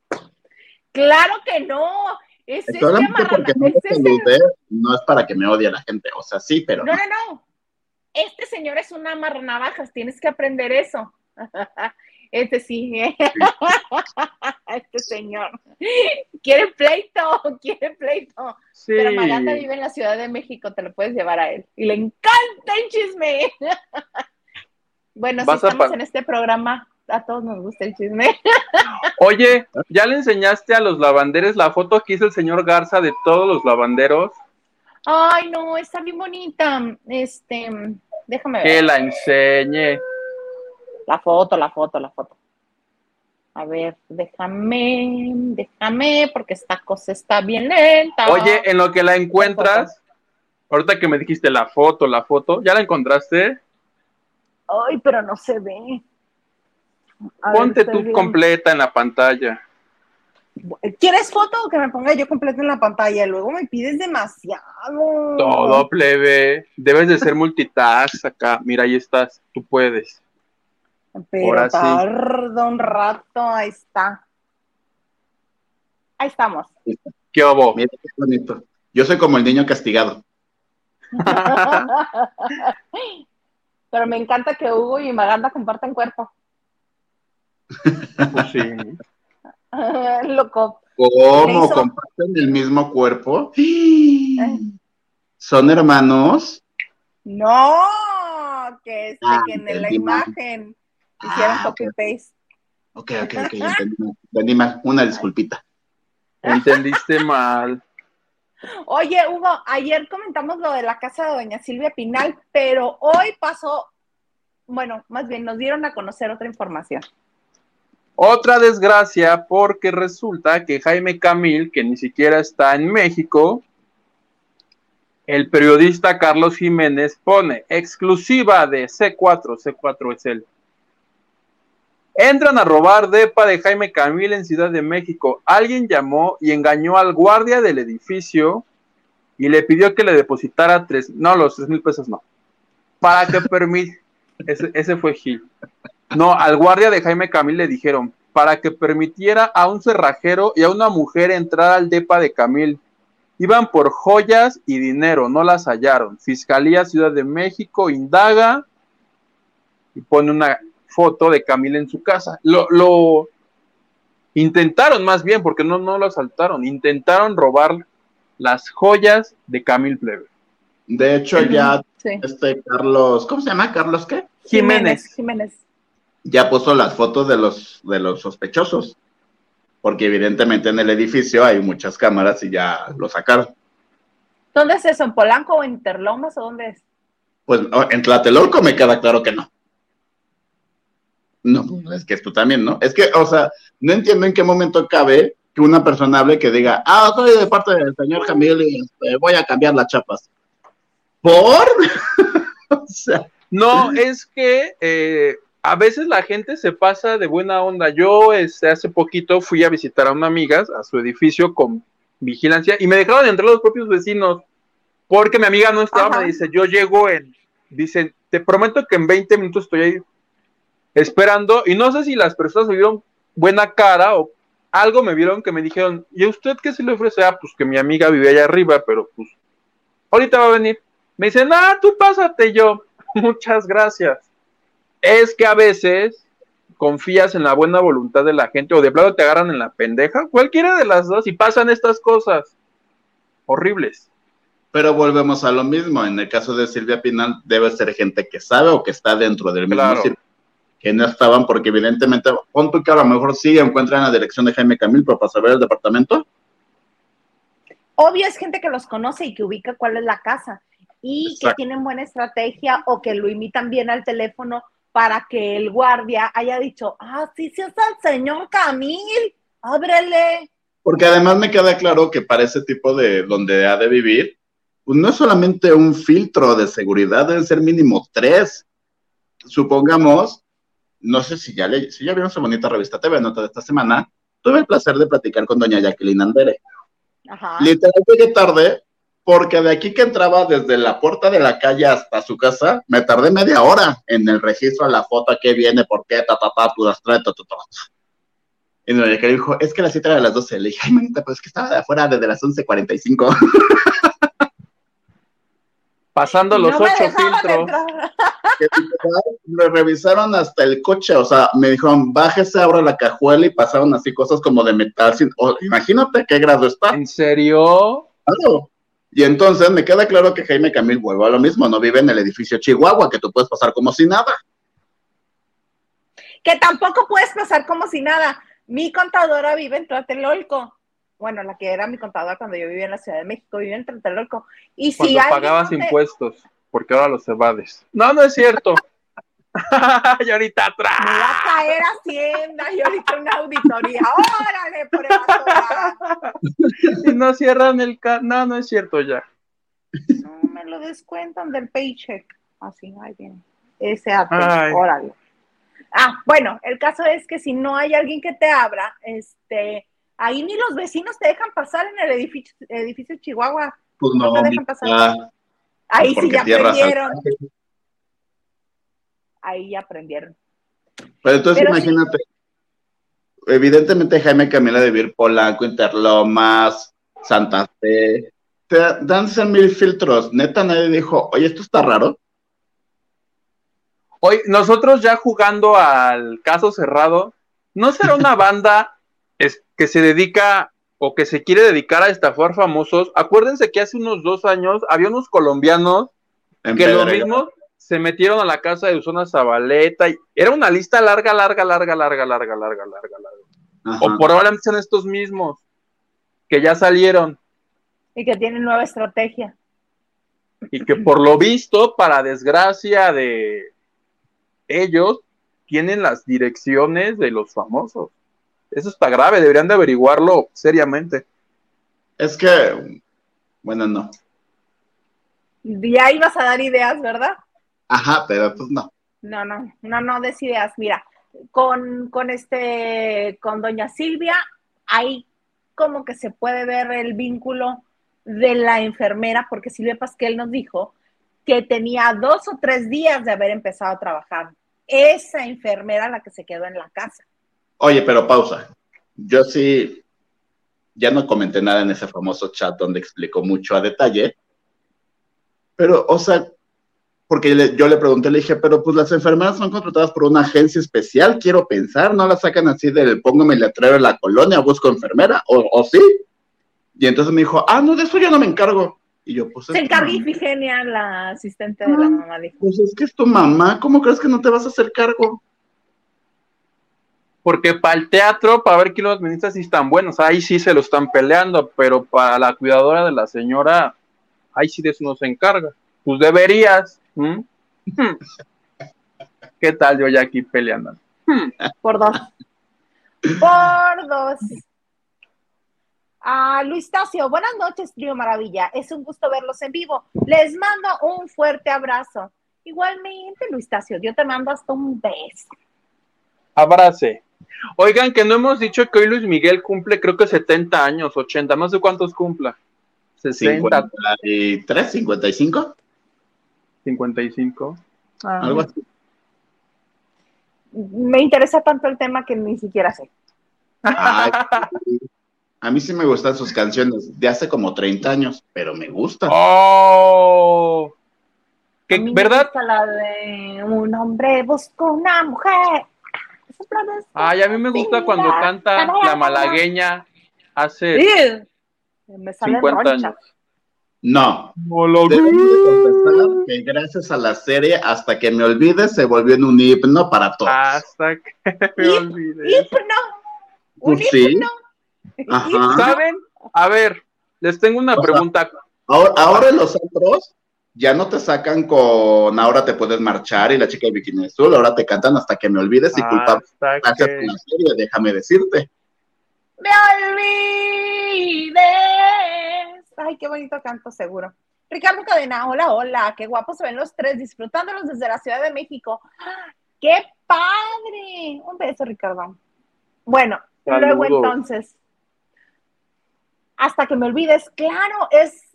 Claro que no. Es este Solamente amarrana- porque no es lo este- saludé, no es para que me odie la gente. O sea, sí, pero No, no, no. Este señor es una amarranavajas, tienes que aprender eso. *laughs* Este sí. *laughs* Este señor. Quiere pleito, *laughs* quiere pleito. Sí. Pero Maganda vive en la Ciudad de México, te lo puedes llevar a él. Y le encanta el chisme. *laughs* Bueno, si estamos en este programa, a todos nos gusta el chisme. Oye, ¿ya le enseñaste a los lavanderos la foto que hizo el señor Garza de todos los lavanderos? Ay, no, está bien bonita. Este, déjame Que ver. la enseñe. La foto, la foto, la foto. A ver, déjame, déjame, porque esta cosa está bien lenta. Oye, en lo que la encuentras, ahorita que me dijiste la foto, la foto, ¿ya la encontraste? Ay, pero no se ve. A Ponte tú completa en la pantalla. ¿Quieres foto o que me ponga yo completa en la pantalla? Luego me pides demasiado. Todo plebe. Debes de ser multitask acá. Mira, ahí estás. Tú puedes. Pero Ahora sí. tarda un rato, ahí está. Ahí estamos. ¿Qué obo? Mira qué bonito. Yo soy como el niño castigado. *laughs* Pero me encanta que Hugo y Maganda compartan cuerpo. *laughs* Pues sí. *laughs* Loco. ¿Cómo? ¿Comparten el mismo cuerpo? ¿Son hermanos? No, que, este, Ah, que en la imagen hicieron Ah, copy ok. paste. Ok, ok, ok, entendí mal. Entendí mal. Una disculpita. Entendiste *laughs* mal. Oye, Hugo, ayer comentamos lo de la casa de doña Silvia Pinal, pero hoy pasó, bueno, más bien nos dieron a conocer otra información. Otra desgracia porque resulta que Jaime Camil, que ni siquiera está en México, el periodista Carlos Jiménez pone exclusiva de C4, C4 es él. Entran a robar depa de Jaime Camil en Ciudad de México. Alguien llamó y engañó al guardia del edificio y le pidió que le depositara tres, no, los tres mil pesos no. Para que *laughs* permita, ese, ese fue Gil. No, al guardia de Jaime Camil le dijeron para que permitiera a un cerrajero y a una mujer entrar al depa de Camil. Iban por joyas y dinero, no las hallaron. Fiscalía Ciudad de México indaga y pone una foto de Camil en su casa. Lo, lo intentaron más bien, porque no, no lo asaltaron, intentaron robar las joyas de Camil Plebe. De hecho, ya Sí. este Carlos, ¿cómo se llama? ¿Carlos qué? Jiménez. Jiménez. Ya puso las fotos de los, de los sospechosos. Porque evidentemente en el edificio hay muchas cámaras y ya lo sacaron. ¿Dónde es eso? ¿En Polanco o en Interlomas o dónde es? Pues en Tlatelolco me queda claro que no. No, es que tú también, ¿no? Es que, o sea, no entiendo en qué momento cabe que una persona hable que diga, ah, soy de parte del señor Jamil y este, voy a cambiar las chapas. ¿Por? *laughs* o sea, No, es que eh, a veces la gente se pasa de buena onda. Yo este, hace poquito fui a visitar a una amiga a su edificio con vigilancia y me dejaron entrar los propios vecinos porque mi amiga no estaba. Ajá. Me dice, yo llego en, dicen, te prometo que en 20 minutos estoy ahí esperando y no sé si las personas me vieron buena cara o algo me vieron que me dijeron, ¿y a usted qué se le ofrece? Ah, pues que mi amiga vive allá arriba, pero pues ahorita va a venir. Me dicen, ah, tú pásate yo. *laughs* Muchas gracias. Es que a veces confías en la buena voluntad de la gente o de plano te agarran en la pendeja, cualquiera de las dos, y pasan estas cosas horribles. pero volvemos a lo mismo. En el caso de Silvia Pinal, debe ser gente que sabe o que está dentro del mismo Claro. círculo. Que no estaban porque evidentemente, pon tú que a lo mejor sí encuentran la dirección de Jaime Camil, pero para saber el departamento, Obvio es gente que los conoce y que ubica cuál es la casa y Exacto. que tienen buena estrategia o que lo imitan bien al teléfono para que el guardia haya dicho, ah, sí, sí es el señor Camil, ábrele. Porque además me queda claro que para ese tipo de donde ha de vivir, pues no es solamente un filtro de seguridad, deben ser mínimo tres. Supongamos, no sé si ya le, si ya vieron su bonita revista TV Nota de esta semana, tuve el placer de platicar con doña Jacqueline Andere. Ajá. Literal llegué tarde porque de aquí que entraba desde la puerta de la calle hasta su casa, me tardé media hora en el registro, la foto, qué viene, por qué, ta, ta, ta, ta, ta, ta. Y doña Jacqueline dijo, es que la cita era a las 12. Le dije, ay, manita, pues es que estaba de afuera desde las 11.45. *laughs* Pasando los No ocho filtros. entrar. que literal, me revisaron hasta el coche, o sea, me dijeron, bájese, abra la cajuela y pasaron así cosas como de metal. sin- o- imagínate qué grado está. ¿En serio? Claro. Y entonces me queda claro que Jaime Camil vuelve a lo mismo, no vive en el edificio Chihuahua, que tú puedes pasar como si nada. Que tampoco puedes pasar como si nada. Mi contadora vive en Tlatelolco. Bueno, la que era mi contadora cuando yo vivía en la Ciudad de México, vive en Tlatelolco. Y si Cuando pagabas impuestos, porque ahora los evades. No, no es cierto. *laughs* y ahorita Me va a atrás. caer Hacienda y ahorita una auditoría. ¡Órale, evasora! Y *laughs* no cierran el ca- No, no es cierto ya. No me lo descuentan del paycheck. Así, ahí viene. Ese AT, Ay. órale. Ah, bueno, el caso es que si no hay alguien que te abra, este, ahí ni los vecinos te dejan pasar en el edificio, edificio Chihuahua. Pues No no, te dejan mi- pasar. ah, Ahí sí ya aprendieron. Ahí ya aprendieron. Pero entonces Pero sí. imagínate, evidentemente Jaime Camila de Vir Polanco, Interlomas, Santa Fe, te dan cien mil filtros. Neta, nadie dijo, oye, esto está raro. Hoy, nosotros ya jugando al caso cerrado, ¿no será una banda que se dedica o que se quiere dedicar a estafar famosos? Acuérdense que hace unos dos años había unos colombianos En que lo Pedregal. mismo se metieron a la casa de Usona Zabaleta y era una lista larga, larga, larga, larga, larga, larga, larga, larga. Ajá. O probablemente sean estos mismos que ya salieron Y que tienen nueva estrategia. y que por lo visto, para desgracia de ellos, tienen las direcciones de los famosos. Eso está grave, deberían de averiguarlo seriamente. Es que, bueno, no. Ya ibas a dar ideas, ¿verdad? Ajá, pero pues no. No, no, no, no des ideas. Mira, con, con este, con doña Silvia, ahí como que se puede ver el vínculo de la enfermera, porque Silvia Pasquel nos dijo que tenía dos o tres días de haber empezado a trabajar. Esa enfermera la que se quedó en la casa. Oye, pero pausa. Yo sí, ya no comenté nada en ese famoso chat donde explicó mucho a detalle. Pero, o sea, porque yo le pregunté, le dije, pero pues las enfermeras son contratadas por una agencia especial, quiero pensar, no las sacan así del póngame letrero en la colonia, busco enfermera, o, o sí. Y entonces me dijo, ah, no, de eso yo no me encargo. Y yo, pues. Se encarga. Ifigenia, la asistente de la mamá, dijo. Pues es que es tu mamá, ¿cómo crees que no te vas a hacer cargo? Porque para el teatro, para ver quién lo administra, sí están buenos. Ahí sí se lo están peleando, pero para la cuidadora de la señora, ahí sí de eso no se encarga. Pues deberías. *laughs* ¿Qué tal yo ya aquí peleando? *laughs* Por dos. Por dos. Ah, Luis Tacio, buenas noches, Trío Maravilla. Es un gusto verlos en vivo. Les mando un fuerte abrazo. Igualmente, Luis Tacio, yo te mando hasta un beso. Abrace. Oigan, que no hemos dicho que hoy Luis Miguel cumple, creo que 70 años, 80, no sé cuántos cumpla. 60, 53, 55, 55. Ah. algo así. Me interesa tanto el tema que ni siquiera sé. Ay, a mí sí me gustan sus canciones de hace como 30 años, pero me gustan. Oh. A Que, mí me ¿Verdad? gusta la de un hombre busca una mujer. Ay, a mí me gusta cuando canta la malagueña hace Sí. Me salen 50 ronchas. años. No, debo de confesar que gracias a la serie, hasta que me olvide, se volvió en un himno para todos. Hasta que *laughs* me Y- olvide. Himno. Un Pues sí. himno. Ajá. ¿Saben? A ver, les tengo una O sea, pregunta. Ahora, ahora en los otros ya no te sacan con ahora te puedes marchar y la chica de bikini azul, ahora te cantan hasta que me olvides y culpable. Hasta Gracias que... por la serie, déjame decirte. Me olvides. Ay, qué bonito canto, seguro. Ricardo Cadena, hola, hola, qué guapos se ven los tres, disfrutándolos desde la Ciudad de México. ¡Ah! ¡Qué padre! Un beso, Ricardo. Bueno, luego entonces, hasta que me olvides, claro, es,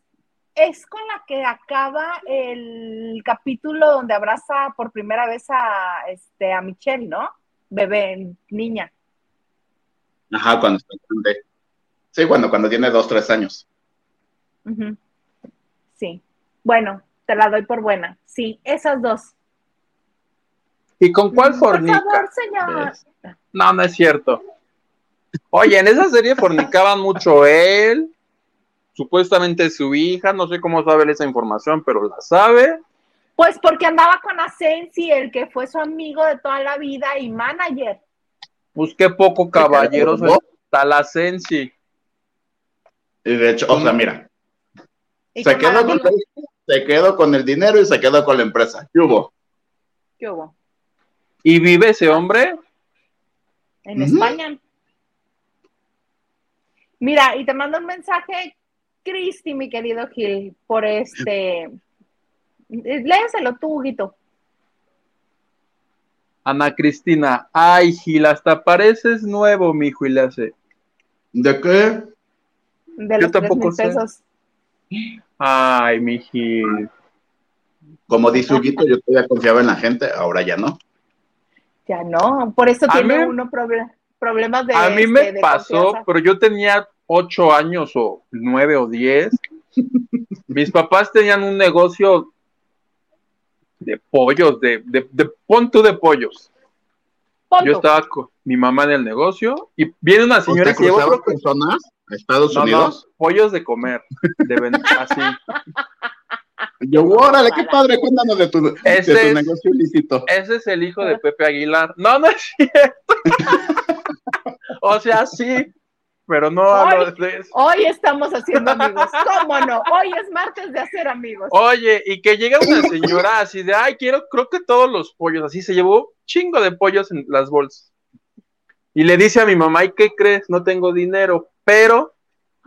es con la que acaba el capítulo donde abraza por primera vez a, este, a Michelle, ¿no? Bebé, niña. Ajá, cuando está grande. Sí, cuando, cuando tiene dos, tres años. Sí. Bueno, te la doy por buena. Sí, esas dos. ¿Y con cuál Por fornica? favor, señor. No, no es cierto. Oye, en esa serie fornicaban mucho él, supuestamente su hija, no sé cómo sabe él esa información, pero la sabe. Pues porque andaba con Asensi, el que fue su amigo de toda la vida y manager. Pues qué poco caballeros está la Sensi. Y de hecho, o sea, mira, se quedó, con se quedó con el dinero y se quedó con la empresa. ¿Qué hubo? ¿Qué hubo? ¿Y vive ese hombre? En. España. Mira, y te mando un mensaje, Cristi, mi querido Gil, por este. Léeselo tú, Huguito. Ana Cristina, ay, Gil, hasta pareces nuevo, mijo, y le hace, ¿De qué? De Yo los tres tampoco sé. pesos. ay, mi Gil. Como dice Huguito, yo todavía confiaba en la gente, ahora ya no. Ya no, por eso A tiene mí- uno proble- problemas de. A mí este, me de pasó, confianza. pero yo tenía ocho años o nueve o diez. Mis papás tenían un negocio de pollos, de, de, de pon tú de pollos. Yo estaba con mi mamá en el negocio y viene una señora ¿Usted que que- personas a Estados no, no, Unidos? pollos de comer, de ven- así. Yo, órale, qué padre, cuéntanos de tu, de tu es- negocio ilícito. Ese es el hijo de Pepe Aguilar. No, no es cierto. *laughs* o sea, sí, pero no hablo de eso. Hoy estamos haciendo amigos. ¿Cómo no? Hoy es martes de hacer amigos. Oye, y que llega una señora así de, ay, quiero, creo que todos los pollos, así se llevó chingo de pollos en las bolsas. Y le dice a mi mamá, ¿y qué crees? No tengo dinero, pero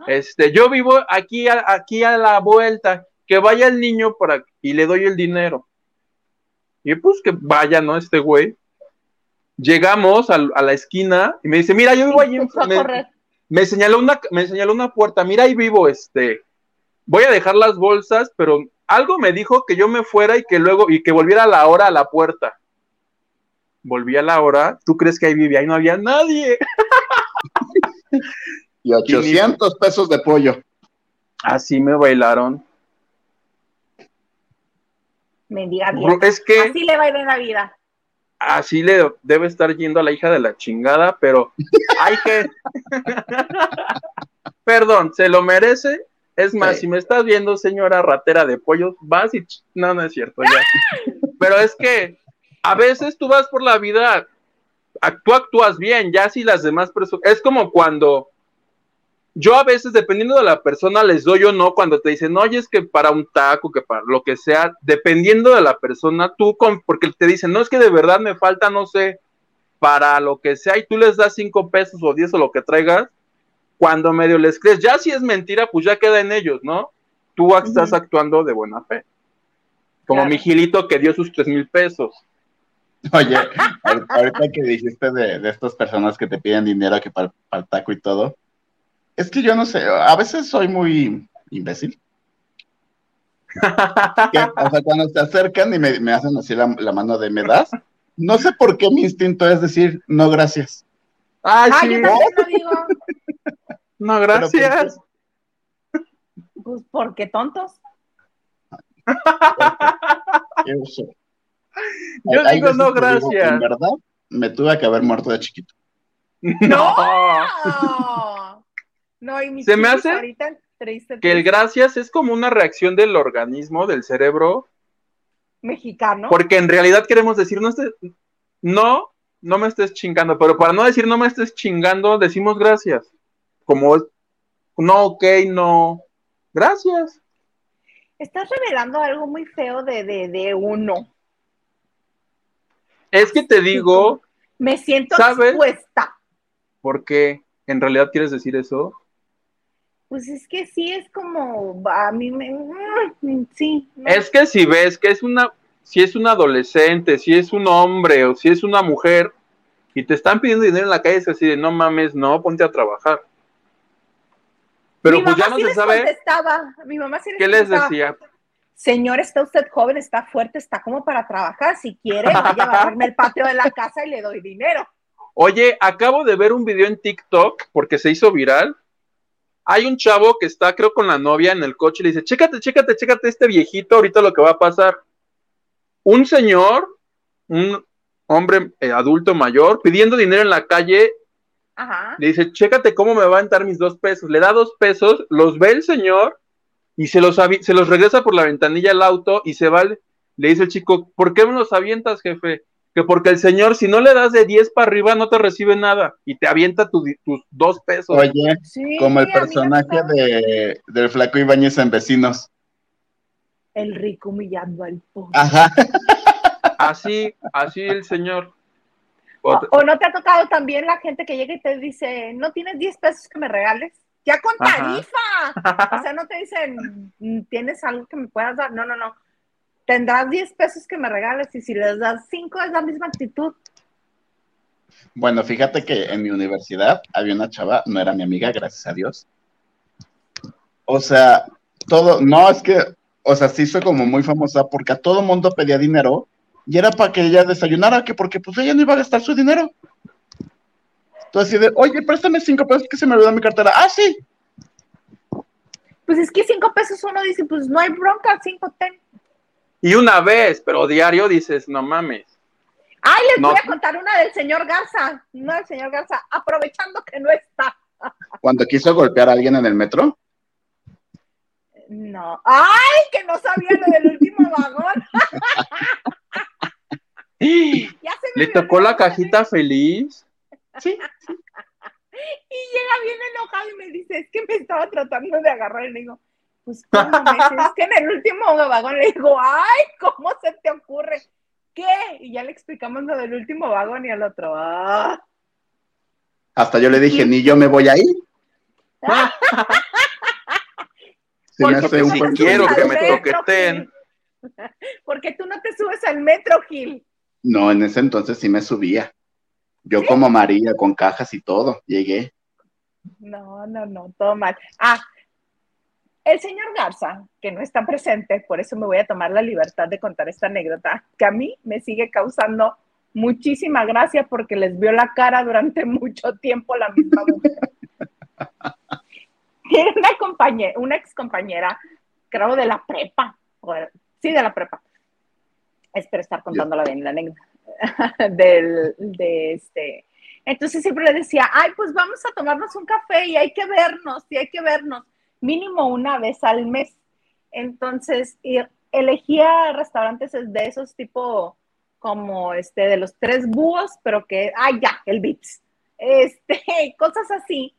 este, yo vivo aquí a, aquí a la vuelta, que vaya el niño para y le doy el dinero. Y pues que vaya, ¿no? Este güey. Llegamos a, la esquina y me dice, mira, yo vivo allí. Me- correr. Me señaló una, me señaló una puerta, mira ahí vivo, este, voy a dejar las bolsas, pero algo me dijo que yo me fuera y que luego, y que volviera a la hora a la puerta. Volví a la hora, ¿tú crees que ahí vivía? Ahí no había nadie. *laughs* Y 800 pesos de pollo. Así me bailaron. Mendiga bien. Es que Así le va a ir en la vida. Así le debe estar yendo a la hija de la chingada, pero hay que... *laughs* Perdón, se lo merece. Es más, Sí. si me estás viendo, señora ratera de pollos, vas y... No, no es cierto, ya. *laughs* Pero es que a veces tú vas por la vida, tú actúas bien, ya si las demás personas... Es como cuando... Yo a veces, dependiendo de la persona, les doy o no cuando te dicen, oye, es que para un taco, que para lo que sea, dependiendo de la persona, tú, con, porque te dicen, no, es que de verdad me falta, no sé, para lo que sea, y tú les das cinco pesos o diez o lo que traigas, cuando medio les crees, ya si es mentira, pues ya queda en ellos, ¿no? Tú estás actuando de buena fe. Como Claro. mi Gilito que dio sus tres mil pesos. Oye, ahor- ahorita que dijiste de, de estas personas que te piden dinero que para, para el taco y todo, es que yo no sé, a veces soy muy imbécil. Que, o sea, cuando se acercan y me, me hacen así la, la mano de me das, no sé por qué mi instinto es decir no gracias. Ay, Ah, sí, yo también lo digo. no, gracias. Pues porque tontos. Yo Hay- digo no, que digo gracias. en verdad, me tuve que haber muerto de chiquito. *laughs* No. No. Y mis Se me hace ahorita triste, Que el gracias es como una reacción del organismo, del cerebro, mexicano. porque en realidad queremos decir, no, estés- no, no me estés chingando, pero para no decir no me estés chingando, decimos gracias. Como, no, ok, no, gracias. Estás revelando algo muy feo de, de, de uno. Es que te digo, Me siento ¿Sabes? expuesta. porque en realidad quieres decir eso. Pues es que sí es como a mí me mm, sí. no. Es que si ves que es una, si es un adolescente, si es un hombre o si es una mujer y te están pidiendo dinero en la calle, es así de no mames, no, ponte a trabajar. Pero Mi pues ya no sí se les sabe contestaba. Mi mamá sí les qué les decía. Señor, está usted joven, está fuerte, está como para trabajar. Si quiere, vaya a *laughs* barrerme el patio de la casa y le doy dinero. Oye, acabo de ver un video en TikTok porque se hizo viral. Hay un chavo que está, creo, con la novia en el coche y le dice, chécate, chécate, chécate este viejito, ahorita lo que va a pasar. Un señor, un hombre eh, adulto mayor, pidiendo dinero en la calle, Ajá. le dice, chécate cómo me va a entrar mis dos pesos. Le da dos pesos, los ve el señor y se los, avi- se los regresa por la ventanilla al auto y se va. Le dice el chico, ¿por qué me los avientas, jefe? Que porque el señor, si no le das de 10 para arriba, no te recibe nada y te avienta tu tus dos pesos. Oye, Sí, como el personaje de, del flaco Ibáñez en Vecinos. El rico humillando al pobre. Ajá. Así, así el señor. O, o no te ha tocado también la gente que llega y te dice, no tienes 10 pesos que me regales. Ya con Ajá. tarifa. O sea, no te dicen, "Mm, ¿tienes algo que me puedas dar? No, no, no. Tendrás 10 pesos que me regales y si les das 5 es la misma actitud. Bueno, fíjate que en mi universidad había una chava, no era mi amiga, gracias a Dios. O sea, todo, no, es que, o sea, sí soy como muy famosa porque a todo mundo pedía dinero y era para que ella desayunara, que porque pues ella no iba a gastar su dinero. Entonces, de, oye, préstame cinco pesos que se me olvidó mi cartera. Ah, sí. Pues es que 5 pesos uno dice, pues no hay bronca, 5 ten. Y una vez, pero diario dices, no mames. Ay, les No. voy a contar una del señor Garza. No del señor Garza, aprovechando que no está. *laughs* Cuando quiso golpear a alguien en el metro, No. ¡Ay, que no sabía lo del último vagón! *laughs* Ya se me Le tocó la cajita feliz. sí, *laughs* Y llega bien enojado y me dice, es que me estaba tratando de agarrar. Y le digo, pues, ¿cómo me dice? Es que en el último vagón le digo, ¡ay, cómo se te ocurre! ¿Qué? Y ya le explicamos lo del último vagón y al otro, ¡ah! hasta yo le dije, ni yo me voy a ir. Se me Porque hace un si quiero que me toqueten. *laughs* Porque tú no te subes al metro, Gil. No, en ese entonces sí me subía. Yo como María, con cajas y todo, llegué. No, no, no, todo mal. Ah, el señor Garza, que no está presente, por eso me voy a tomar la libertad de contar esta anécdota, que a mí me sigue causando muchísima gracia porque les vio la cara durante *laughs* mucho tiempo la misma mujer. Tiene una compañera, una ex compañera, creo de la prepa, o sí, de la prepa. Espero estar contándola bien la anécdota. *laughs* Del, de este, entonces siempre le decía, ay, pues vamos a tomarnos un café y hay que vernos, y hay que vernos, mínimo una vez al mes. Entonces, elegía restaurantes de esos tipo como este de los tres búhos, pero que, ay, ya, el Vips. Este, *laughs* cosas así.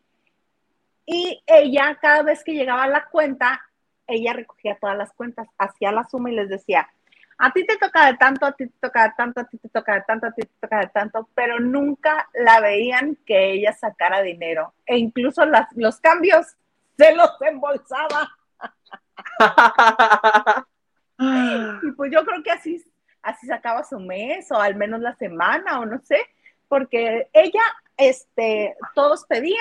Y ella, cada vez que llegaba a la cuenta, ella recogía todas las cuentas, hacía la suma y les decía, a ti te toca de tanto, a ti te toca de tanto, a ti te toca de tanto, a ti te toca de tanto, pero nunca la veían que ella sacara dinero. E incluso los cambios se los embolsaba. *laughs* Y pues yo creo que así, así sacaba su mes o al menos la semana o no sé, porque ella, este, todos pedían,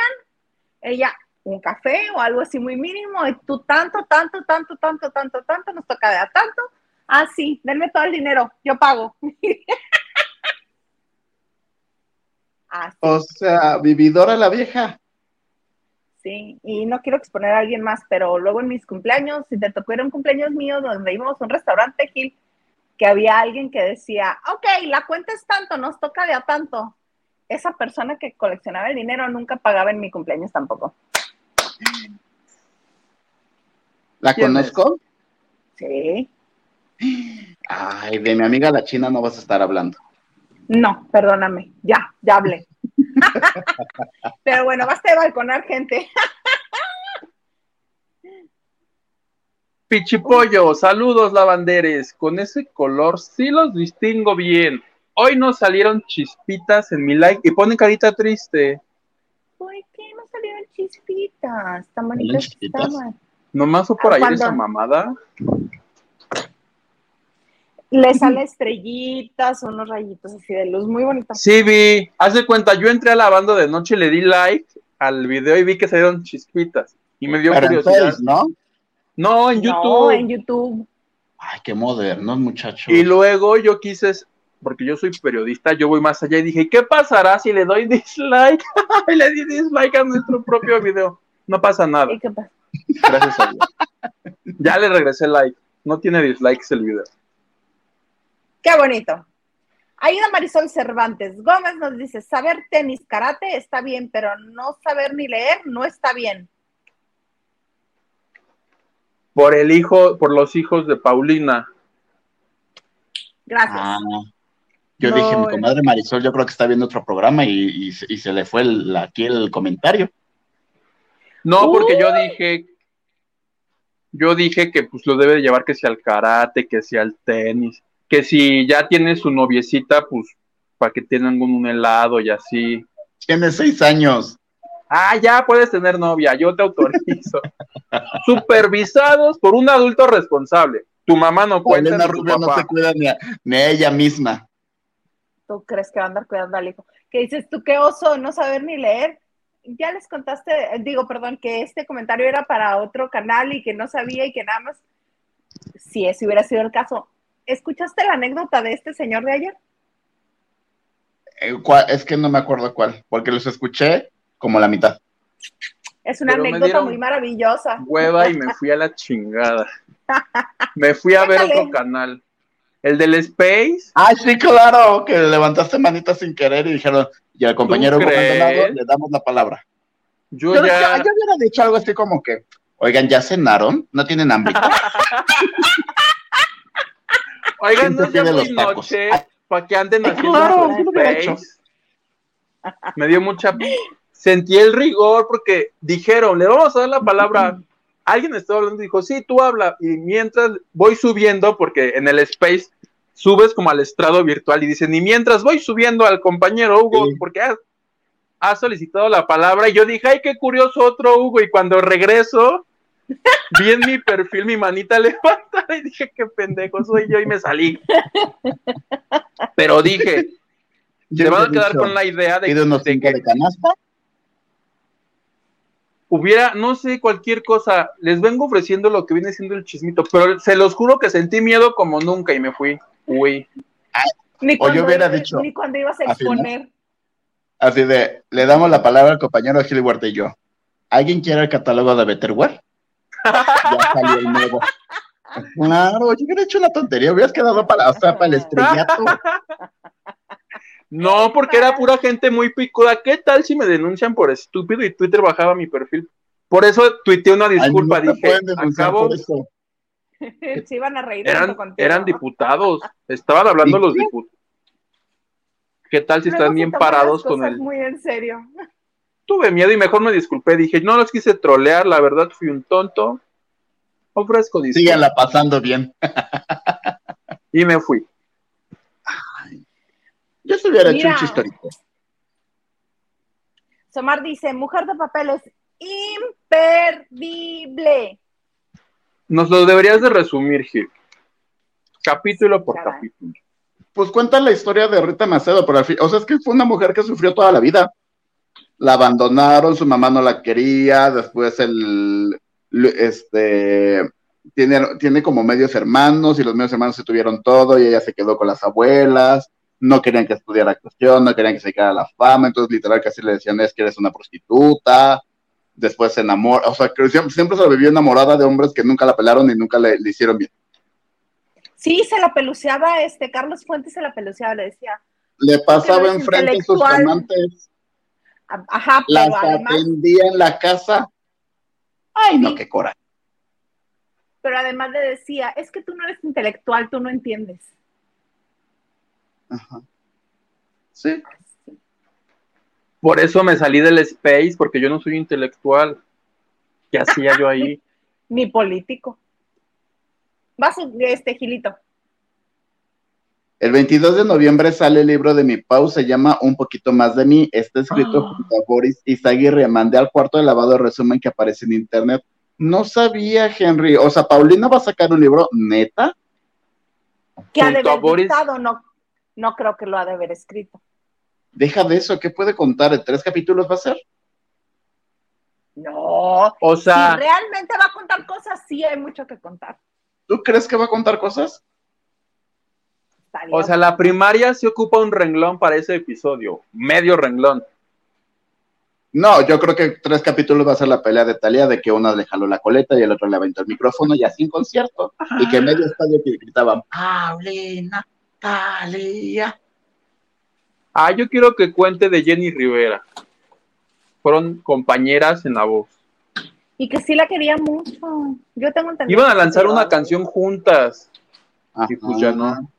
ella un café o algo así muy mínimo, y tú tanto, tanto, tanto, tanto, tanto, tanto, nos toca de a tanto. Ah, sí, denme todo el dinero, yo pago. *laughs* Así, O sea, vividora la vieja. Sí, y no quiero exponer a alguien más, pero luego en mis cumpleaños, si te tocó ir a un cumpleaños mío donde íbamos a un restaurante, Gil, que había alguien que decía, ok, la cuenta es tanto, nos toca de a tanto. Esa persona que coleccionaba el dinero nunca pagaba en mi cumpleaños tampoco. ¿La conozco? Sí. Ay, de mi amiga la china no vas a estar hablando. No, perdóname, ya, ya hablé. *laughs* Pero bueno, basta de balconar, gente. *laughs* Pichipollo, saludos lavanderes. Con ese color sí los distingo bien. Hoy nos salieron chispitas en mi like y ponen carita triste. ¿Por qué no salieron chispitas? Tan ¿Salieron bonitas chispitas? estaban. Nomás o por Ah, ahí ¿cuándo? esa mamada. Le sale estrellitas, unos rayitos así de luz, muy bonitos. Sí, vi. Haz de cuenta, yo entré a lavando de noche, le di like al video y vi que salieron chispitas. Y me dio Pero en curiosidad. Face, ¿no? No, en No, YouTube. en YouTube. Ay, qué modernos, muchachos. Y luego yo quise, porque yo soy periodista, yo voy más allá y dije, ¿qué pasará si le doy *laughs* dislike? *laughs* y le di dislike a nuestro propio video. No pasa nada, ¿Y qué pasa? gracias a Dios. Ya le regresé like. No tiene dislikes el video. Qué bonito. Ayuda Marisol Cervantes. Gómez nos dice, saber tenis, karate está bien, pero no saber ni leer no está bien. Por el hijo, por los hijos de Paulina. Gracias. Ah, yo No, dije, mi comadre Marisol, yo creo que está viendo otro programa y, y se- y se le fue el- aquí el comentario. No, porque yo dije, yo dije que pues lo debe de llevar que sea al karate, que sea al tenis, que si ya tiene su noviecita, pues para que tengan un helado y así. Tiene seis años. Ah, ya puedes tener novia, yo te autorizo. *laughs* Supervisados por un adulto responsable. Tu mamá no cuenta tu Rubio no se cuida ni a, ni a ella misma. ¿Tú crees que va a andar cuidando al hijo? Que dices tú, qué oso, no saber ni leer. Ya les contaste, eh, digo, perdón, que este comentario era para otro canal y que no sabía y que nada más, si ese hubiera sido el caso. ¿Escuchaste la anécdota de este señor de ayer? Eh, ¿cuál? Es que no me acuerdo cuál, porque los escuché como la mitad. Es una Pero anécdota muy maravillosa. Hueva y me *laughs* fui a la chingada. Me fui a ver otro canal. El del Space. Ah, sí, claro, que levantaste manita sin querer y dijeron, y al compañero Hugo? Maldonado le damos la palabra. Yo Pero ya. ya, ya hubiera dicho algo así como que, oigan, ¿ya cenaron? ¿No tienen hambre? *laughs* Oigan, ¿Quién no pide muy noche para que anden haciendo claro, sí lo hubiera Space. Me dio mucha. Sentí el rigor porque dijeron, le vamos a dar la palabra. *laughs* Alguien estaba hablando y dijo, sí, tú habla. Y mientras voy subiendo, porque en el Space subes como al estrado virtual y dicen, y mientras voy subiendo al compañero Hugo, Sí. porque ha, ha solicitado la palabra, y yo dije, ay, qué curioso otro Hugo. Y cuando regreso, *laughs* vi en mi perfil mi manita *laughs* levantada y dije, qué pendejo soy yo, y me salí. *laughs* Pero dije, se van a quedar dicho, con la idea de, unos de que de canasta. hubiera, no sé, cualquier cosa. Les vengo ofreciendo lo que viene siendo el chismito, pero se los juro que sentí miedo como nunca y me fui. Uy, Ni O yo hubiera iba- dicho, Ni cuando ibas a así, ¿no? exponer. Así de, le damos la palabra al compañero Gilbert y yo. ¿Alguien quiere el catálogo de Betterware? Ya salió el nuevo. Claro, yo hubiera hecho una tontería, hubieras quedado para, o sea, para el estrellato. no, porque era pura gente muy picuda. ¿Qué tal si me denuncian por estúpido y Twitter bajaba mi perfil? Por eso tuiteé una Ay, disculpa, no te dije, pueden denunciar acabo, por eso. *laughs* Se iban a reír eran, tanto contigo. eran diputados, estaban hablando ¿Y los diputados. ¿Qué tal si Luego están bien parados con cosas el... Muy en serio. Tuve miedo y mejor me disculpé, dije, no los quise trolear, la verdad fui un tonto. Ofrezco disculpas. Síganla pasando bien. Y me fui. Yo se hubiera hecho un chistorito. Somar dice, mujer de papel es imperdible. Nos lo deberías de resumir, Gil. Capítulo por Caray. capítulo. Pues cuenta la historia de Rita Macedo, pero al fin, o sea, es que fue una mujer que sufrió toda la vida. La abandonaron, su mamá no la quería, después el, este, tiene, tiene como medios hermanos y los medios hermanos se tuvieron todo y ella se quedó con las abuelas, no querían que estudiara actuación, no querían que se quedara la fama, entonces literal casi le decían es que eres una prostituta, después se enamora, o sea, que siempre, siempre se vivió enamorada de hombres que nunca la pelaron y nunca le, le hicieron bien. Sí, se la peluceaba, este, Carlos Fuentes se la peluceaba, le decía, Le pasaba enfrente a sus amantes, ajá, las pero además, atendía en la casa. Ay, no, qué coraje. pero además le decía, es que tú no eres intelectual, tú no entiendes. Ajá. Sí. Por eso me salí del space, porque yo no soy intelectual. ¿Qué hacía yo ahí? *laughs* Ni político. Vas, este, Gilito. El 22 de noviembre sale el libro de mi Pau, se llama Un poquito más de mí. Está escrito Ah. junto a Boris Izaguirre. Mandé al cuarto de lavado el resumen que aparece en internet. No sabía, Henry. O sea, Paulina va a sacar un libro, neta. Que ha de haber Boris. dictado, no, no creo que lo ha de haber escrito. Deja de eso, ¿qué puede contar? ¿En tres capítulos va a ser? No, O si sea, realmente va a contar cosas, sí hay mucho que contar. ¿Tú crees que va a contar cosas? Estaría o sea, la primaria se ocupa un renglón para ese episodio, medio renglón. No, yo creo que tres capítulos va a ser la pelea de Talía de que uno le jaló la coleta y el otro le aventó el micrófono y así en concierto. Y que medio estadio que gritaban, Paulina, Talía. Ah, yo quiero que cuente de Jenny Rivera. Fueron compañeras en la voz. Y que sí la quería mucho. Yo tengo entendido. Iban a lanzar una canción juntas. Y pues ya Ajá. no.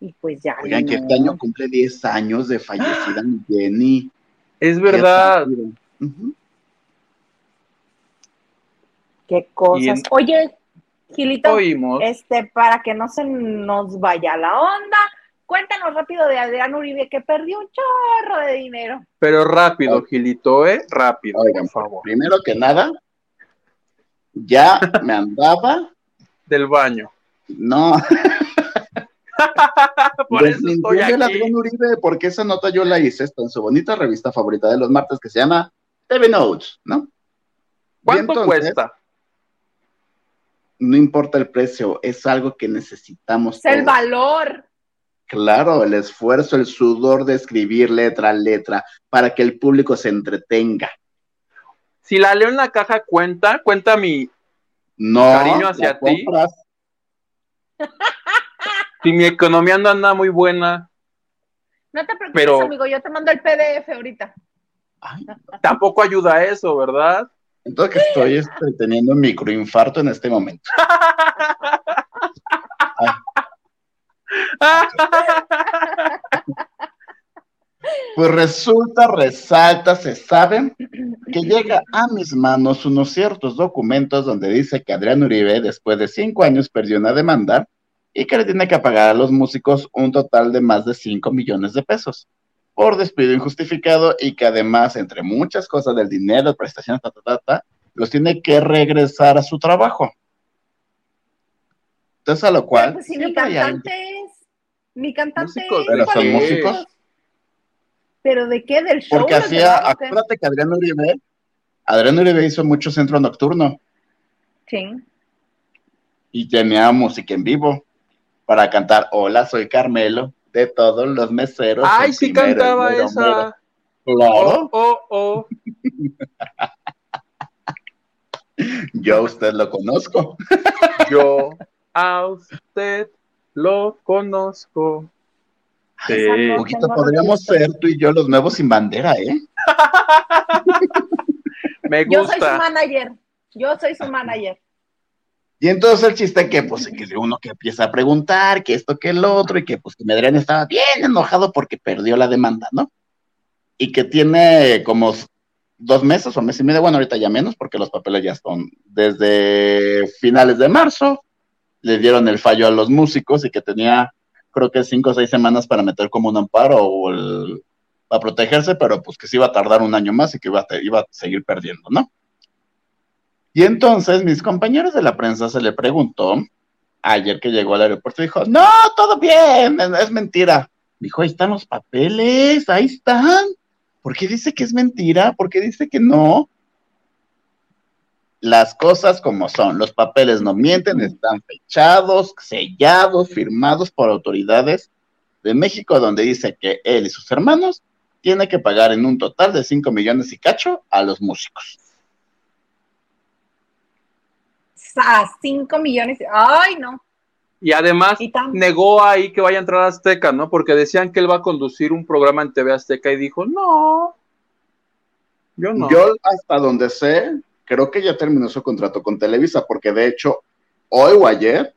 Y pues ya. Oigan, que este año cumple 10 años de fallecida mi Jenny. Es verdad. Qué cosas. En- Oye, Gilito, Oímos. este, para que no se nos vaya la onda, cuéntanos rápido de Adrián Uribe que perdió un chorro de dinero. Pero rápido, Gilito, ¿eh? Rápido, Oigan, por favor. Primero que nada, ya me andaba, Del baño. no, *laughs* Por eso estoy aquí. Adrián Uribe, porque esa nota yo la hice, está en su bonita revista favorita de los martes que se llama TV Notes, ¿no? ¿Cuánto entonces- cuesta? No importa el precio, es algo que necesitamos. Es el valor. Claro, el esfuerzo, el sudor de escribir letra a letra para que el público se entretenga. Si la leo en la caja, cuenta, cuenta mi. No, Cariño hacia ti. *laughs* Si mi economía no anda muy buena, No te preocupes, Pero- amigo, yo te mando el PDF ahorita. Ay, tampoco ayuda a eso, ¿verdad? entonces que estoy este, teniendo un microinfarto en este momento. *laughs* Pues resulta, resalta, se sabe que llega a mis manos unos ciertos documentos donde dice que Adrián Uribe, después de cinco años, perdió una demanda y que le tiene que pagar a los músicos un total de más de 5 millones de pesos por despido injustificado y que además, entre muchas cosas del dinero, prestaciones, ta, ta, ta, ta, los tiene que regresar a su trabajo. Entonces, a lo cual, pues si mi cantante es. Mi cantante Músicos, es. pero ¿cuál son es? músicos. ¿Pero de qué? ¿Del show? Porque ¿Del hacía, acuérdate que Adrián Uribe, Adrián Uribe hizo mucho centro nocturno Sí. y tenía música en vivo para cantar Hola, soy Carmelo, de todos los meseros. Ay, sí primero, cantaba mero, esa. mero. Oh, Claro, oh, oh. *laughs* yo a usted lo conozco. *laughs* Yo a usted lo conozco. Sí. No. Poquito podríamos ser tú y yo los nuevos sin bandera, ¿eh? *laughs* Me Yo soy su gusta. manager. Yo soy su manager. Y entonces el chiste que, pues, que uno que empieza a preguntar, que esto, que el otro, y que, pues, que Medellín estaba bien enojado porque perdió la demanda, ¿no? Y que tiene como dos meses o mes y medio, bueno, ahorita ya menos, porque los papeles ya están desde finales de marzo, le dieron el fallo a los músicos y que tenía, creo que cinco o seis semanas para meter como un amparo o para protegerse, pero pues que se iba a tardar un año más y que iba iba a seguir perdiendo, ¿no? Y entonces mis compañeros de la prensa se le preguntó, ayer que llegó al aeropuerto, dijo, no, todo bien, es, mentira. Dijo, ahí están los papeles, ahí están. ¿Por qué dice que es mentira? ¿Por qué dice que no? Las cosas como son, los papeles no mienten, están fechados, sellados, firmados por autoridades de México, donde dice que él y sus hermanos tienen que pagar en un total de 5 millones y cacho a los músicos. A 5 millones. Ay, no. Y además Y negó ahí que vaya a entrar a Azteca, ¿no? Porque decían que él va a conducir un programa en TV Azteca y dijo, no, yo no. Yo hasta donde sé, creo que ya terminó su contrato con Televisa, porque de hecho, hoy o ayer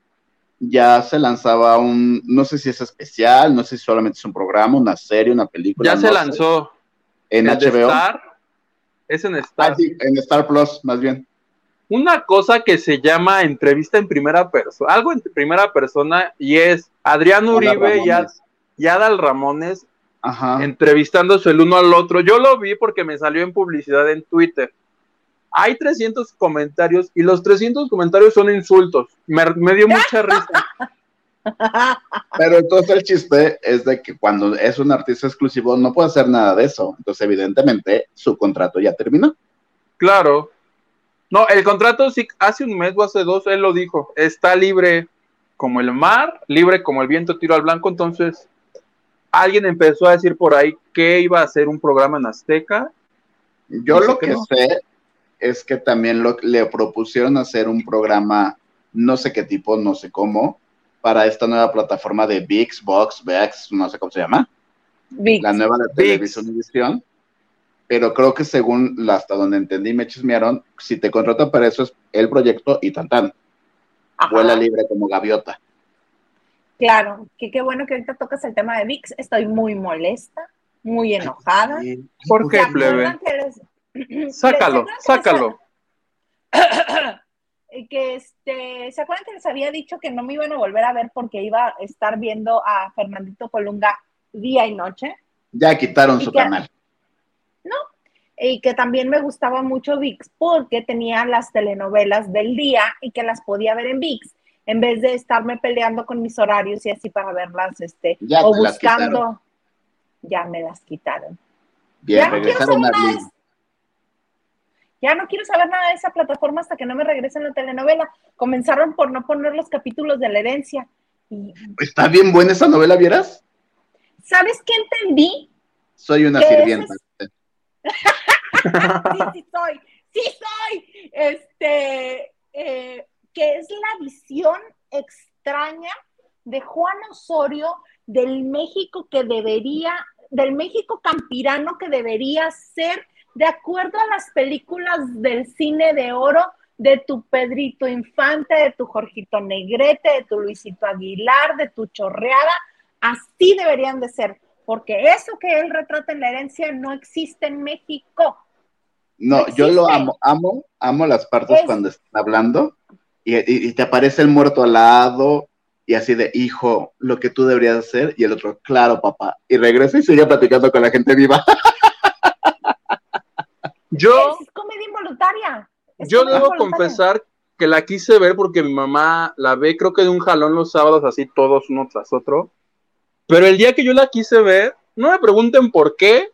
ya se lanzaba un, no sé si es especial, no sé si solamente es un programa, una serie, una película. ya no se sé, lanzó en HBO. Star, es en Star. Ah, sí, en Star Plus, más bien. Una cosa que se llama entrevista en primera persona, algo en primera persona, y es Adrián Uribe y, Ad- Ramones. y Adal Ramones Ajá. entrevistándose el uno al otro. Yo lo vi porque me salió en publicidad en Twitter. Hay 300 comentarios y los 300 comentarios son insultos. Me, me dio mucha *laughs* risa. Pero entonces el chiste es de que cuando es un artista exclusivo no puede hacer nada de eso. Entonces, evidentemente, su contrato ya terminó. Claro. No, el contrato sí, hace un mes o hace dos, él lo dijo. Está libre como el mar, libre como el viento, tiro al blanco. Entonces, alguien empezó a decir por ahí que iba a hacer un programa en Azteca. Yo lo que no. sé es que también lo, le propusieron hacer un programa, no sé qué tipo, no sé cómo, para esta nueva plataforma de VIX, Vox, VX, no sé cómo se llama, la nueva de Televisión. Pero creo que según la- hasta donde entendí, me chismearon, si te contratan para eso es el proyecto y tan tan, Ajá. vuela libre como gaviota. Claro, que qué bueno que ahorita tocas el tema de VIX. Estoy muy molesta, muy enojada. ¿Por qué, ¿Se plebe? les- *clears throat* Sácalo, ¿se acuerdan que les- sácalo. *clears throat* que este, ¿se acuerdan que les había dicho que no me iban a volver a ver porque iba a estar viendo a Fernandito Colunga día y noche? Ya quitaron ¿Y su canal. Y que también me gustaba mucho VIX porque tenía las telenovelas del día y que las podía ver en VIX en vez de estarme peleando con mis horarios y así para verlas, este, Ya o buscando. Ya me las quitaron. Bien, ya no quiero saber nada de. Ya no quiero saber nada de esa plataforma hasta que no me regresen la telenovela. Comenzaron por no poner los capítulos de la herencia. Y, Está bien buena esa novela, ¿vieras? ¿Sabes qué entendí? Soy una ¿Qué es sirvienta. Sí, sí soy, sí soy. Este, eh, que es la visión extraña de Juan Osorio del México que debería, del México campirano que debería ser de acuerdo a las películas del cine de oro de tu Pedrito Infante, de tu Jorgito Negrete, de tu Luisito Aguilar, de tu Chorreada, así deberían de ser, porque eso que él retrata en la herencia no existe en México. No, No yo lo amo, amo, amo las partes Es- cuando están hablando y, y- y te aparece el muerto al lado y así de, hijo, lo que tú deberías hacer y el otro, claro, papá. Y regresa y sigue platicando con la gente viva. *laughs* Yo, Es comedia involuntaria. Es yo comedia debo involuntaria. confesar que la quise ver porque mi mamá la ve, creo que de un jalón los sábados, así todos uno tras otro. Pero el día que yo la quise ver, no me pregunten por qué.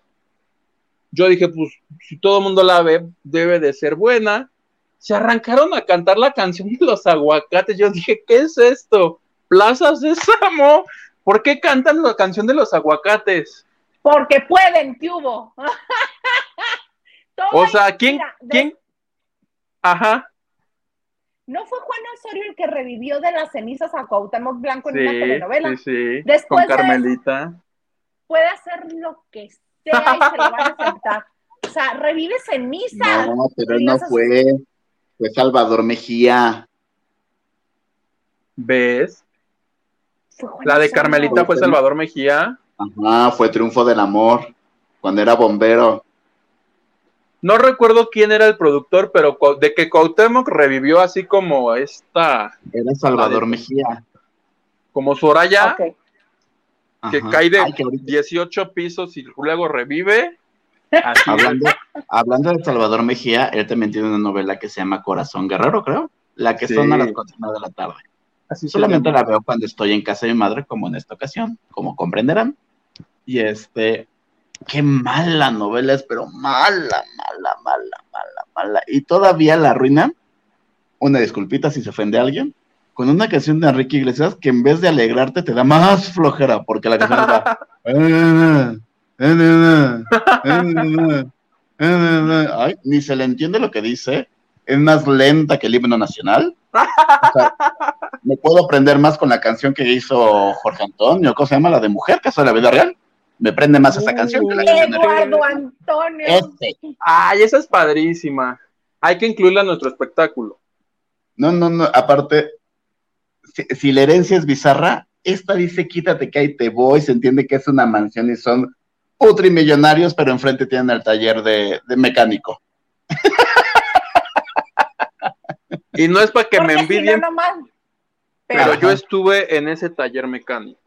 Yo dije, pues, si todo el mundo la ve, debe de ser buena. Se arrancaron a cantar la canción de los aguacates. Yo dije, ¿qué es esto? Plaza Sésamo. ¿Por qué cantan la canción de los aguacates? Porque pueden, ¿qué hubo? *laughs* O sea, ¿quién? ¿Quién? Ajá. ¿No fue Juan Osorio el que revivió de las cenizas a Cuauhtémoc Blanco en Sí, una telenovela? sí, sí. Después Con de eso- Carmelita. Puede hacer lo que sea y se lo van a aceptar. O sea, revive cenizas. No, pero no fue. Fue Salvador Mejía. ¿Ves? La de. Carmelita fue Salvador Mejía. Ajá, fue Triunfo del Amor. Cuando era bombero. No recuerdo quién era el productor, pero de que Cuauhtémoc revivió así como esta, Era Salvador. Mejía. como Soraya, Ok. que Ajá. cae de Ay, que ahorita- 18 pisos y luego revive. Así hablando, hablando de Salvador Mejía, él también tiene una novela que se llama Corazón Guerrero, creo. La que Sí. son a las cuatro y media de la tarde. así se Solamente la veo cuando estoy en casa de mi madre, como en esta ocasión, como comprenderán. Y este, qué mala novela es, pero mala, mala, mala, mala, mala. Y todavía la arruinan, una disculpita si se ofende a alguien, con una canción de Enrique Iglesias que en vez de alegrarte te da más flojera, porque la canción va... *laughs* Ay, ni se le entiende lo que dice. Es más lenta que el himno nacional. Me puedo aprender más con la canción que hizo Jorge Antonio, ¿cómo se llama? La de Mujer, caso de la vida real. Me prende más esa canción que la canción de Eduardo Antonio. Este. Ay, esa es padrísima. Hay que incluirla en nuestro espectáculo. No, no, no. Aparte, si, si la herencia es bizarra, esta dice quítate que ahí te voy. Se entiende que es una mansión y son putrimillonarios, pero enfrente tienen el taller de, de mecánico. Y no es para que me Porque si envidien, no, pero Ajá. yo estuve en ese taller mecánico.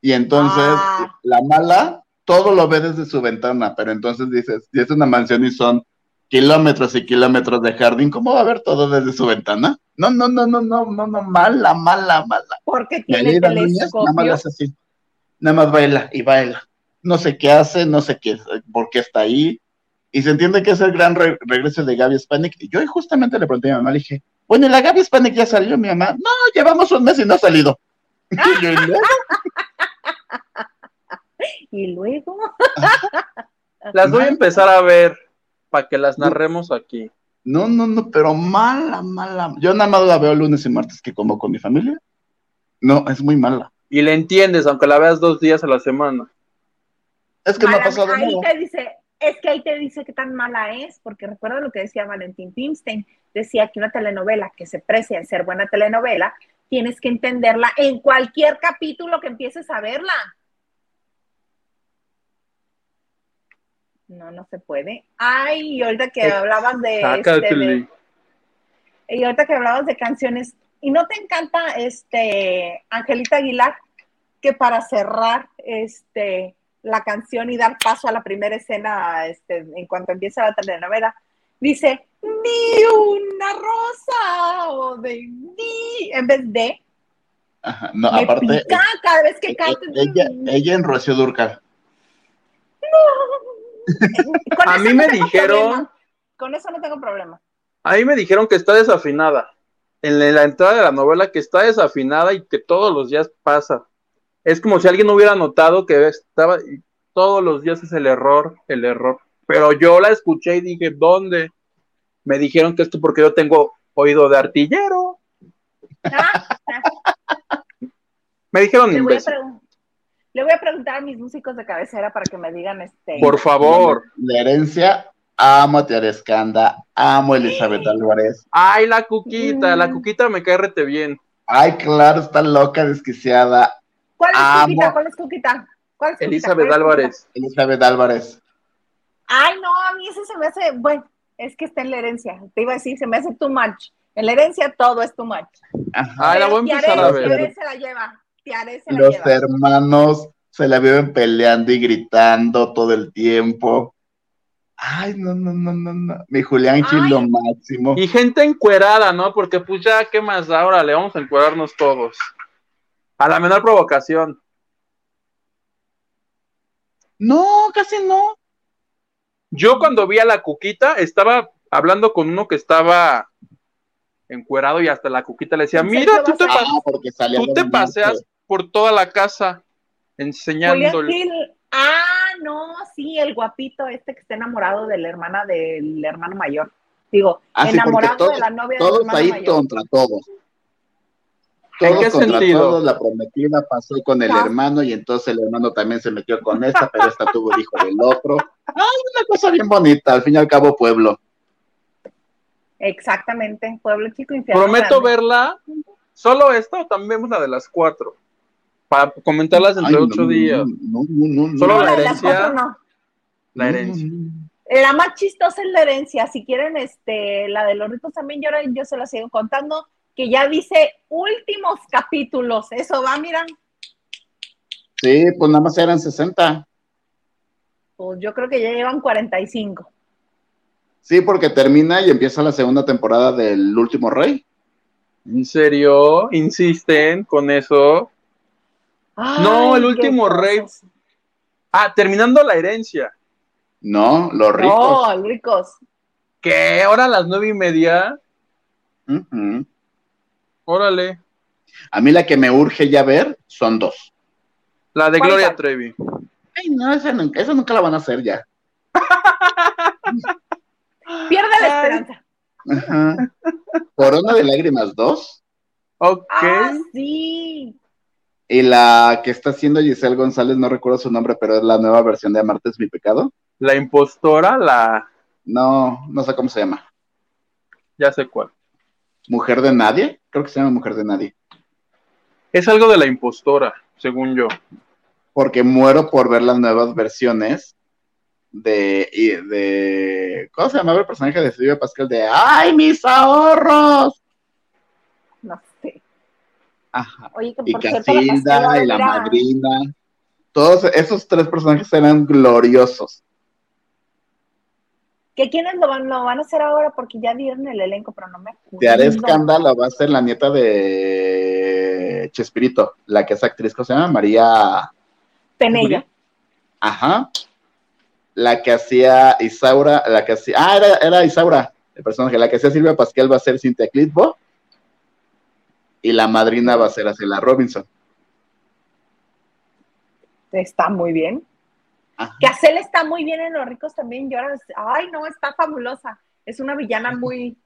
Y entonces, Ah. la mala, todo lo ve desde su ventana, pero entonces dices, si es una mansión y son kilómetros y kilómetros de jardín, ¿cómo va a ver todo desde su ventana? No, no, no, no, no, no, no, mala, mala, mala. Porque tiene Aleida Núñez nada más telescopio. así, nada más baila y baila. No sé qué hace, no sé qué, por qué está ahí. Y se entiende que es el gran re- regreso de Gaby Spanik. Y yo justamente le pregunté a mi mamá, le dije, bueno, ¿y la Gaby Spanik ya salió? Mi mamá, no, llevamos un mes y no ha salido. *laughs* Y yo. *laughs* Y luego. *laughs* Las voy a empezar a ver para que las narremos aquí. No, no, no, pero mala, mala. Yo nada más la veo lunes y martes que como con mi familia. No, es muy mala. Y le entiendes, aunque la veas dos días a la semana. Es que no ha Mala- pasado ahí nada. te dice, es que ahí te dice qué tan mala es, porque recuerda lo que decía Valentín Pimstein, decía que una telenovela que se precia en ser buena telenovela, tienes que entenderla en cualquier capítulo que empieces a verla. No, no se puede. Ay, y ahorita que Eh, hablabas de, este, de, y ahorita que hablabas de canciones, ¿y no te encanta este Angelita Aguilar? Que para cerrar este la canción y dar paso a la primera escena este, en cuanto empieza la telenovela, dice ni una rosa o de ni en vez de Ajá, no, me aparte, pica cada vez que eh, ella, ella en Rocío Durcal. Con A mí no me dijeron- problema. Con eso no tengo problema. A mí me dijeron que está desafinada. En la entrada de la novela que está desafinada y que todos los días pasa. Es como si alguien hubiera notado que estaba y todos los días es el error, el error. Pero yo la escuché y dije, ¿dónde? Me dijeron que esto porque yo tengo oído de artillero. Ah, ah, Me dijeron imbécil. Le voy a preguntar a mis músicos de cabecera para que me digan este. Por favor. La herencia, amo a Tiara Escanda, amo a Elizabeth Álvarez. Ay, la cuquita, la Mm. cuquita me cae rete bien. Ay, claro, está loca, desquiciada. ¿Cuál es amo. Cuquita? ¿Cuál es Cuquita? ¿Cuál es Cuquita? Elizabeth ¿Cuál es Cuquita? Álvarez. Elizabeth Álvarez. Ay, no, a mí ese se me hace, bueno, es que está en la herencia. Te iba a decir, se me hace too much. En la herencia todo es too much. Ajá. Ay, la voy a empezar a ver. Tiare se la lleva. Tiare se la Los lleva. hermanos se la viven peleando y gritando todo el tiempo. Ay, no, no, no, no, no. Mi Julián Gil lo máximo. Y gente encuerada, ¿no? Porque pues ya, ¿qué más da? Órale, vamos a encuerarnos todos. A la menor provocación. No, casi no. Yo cuando vi a la cuquita, estaba hablando con uno que estaba encuerado y hasta la cuquita le decía, ¿En mira, tú te, Ah, tú te paseas. Por toda la casa enseñándole. Ah, no, sí, el guapito este que está enamorado de la hermana del hermano mayor. Digo, Ah, sí, enamorado todos- de la novia del Todos hermano ahí mayor. contra todos. ¿En qué contra sentido? todos, la prometida pasó con el Ah. hermano y entonces el hermano también se metió con esta, pero esta tuvo el hijo del otro. Ay, una cosa bien bonita, al fin y al cabo pueblo. Exactamente, Pueblo Chico Infierno. Prometo Grande. verla, solo esta o también vemos la de las cuatro. Para comentarlas dentro Ay, de ocho no, días. No, no, no, no. Solo No, la la de las herencia. cuatro no. La No, herencia. no, no. La más chistosa es la herencia. Si quieren, este, la de los ricos también, yo, ahora- yo se la sigo contando, que ya dice últimos capítulos. Eso va, miran. Sí, pues nada más eran 60. Pues yo creo que ya llevan 45. Sí, porque termina y empieza la segunda temporada del Último Rey. ¿En serio? ¿Insisten con eso? No, el último rey. Ah, terminando la herencia. No, los ricos. No, los ricos. ¿Qué? ¿Ahora a las nueve y media? Ujú. Órale. A mí la que me urge ya ver son dos. La de ¿Cuál, Gloria? Trevi. Ay, no, esa nunca, esa nunca la van a hacer ya. *laughs* Pierde la esperanza. Ajá. Corona de Lágrimas 2. Ok. Ah, sí. Y la que está haciendo Giselle González, no recuerdo su nombre, pero es la nueva versión de Amarte es mi pecado. La impostora, la. No, no sé cómo se llama. Ya sé cuál. Mujer de Nadie. Creo que se llama Mujer de Nadie. Es algo de la impostora, según yo. Porque muero por ver las nuevas versiones de, de ¿cómo se llamaba el personaje de Silvia Pascal? De ¡Ay, mis ahorros! Ajá. Oye, que Y por cierto, la Casilda Pascuala y la era- madrina. Todos esos tres personajes eran gloriosos. ¿Que quiénes lo van, lo van a hacer ahora? Porque ya dieron el elenco, pero no me acuerdo. De Are Escándalo va a ser la nieta de Chespirito, la que es actriz, ¿cómo se llama? María. Penella. Ajá. La que hacía Isaura, la que hacía. Ah, era, era Isaura, el personaje. La que hacía Silvia Pascal va a ser Cintia Clitbo. Y la madrina va a ser Acela Robinson. Está muy bien. Ajá. Que Acel está muy bien en Los Ricos también. Yo ahora, ay, no, está fabulosa. Es una villana muy,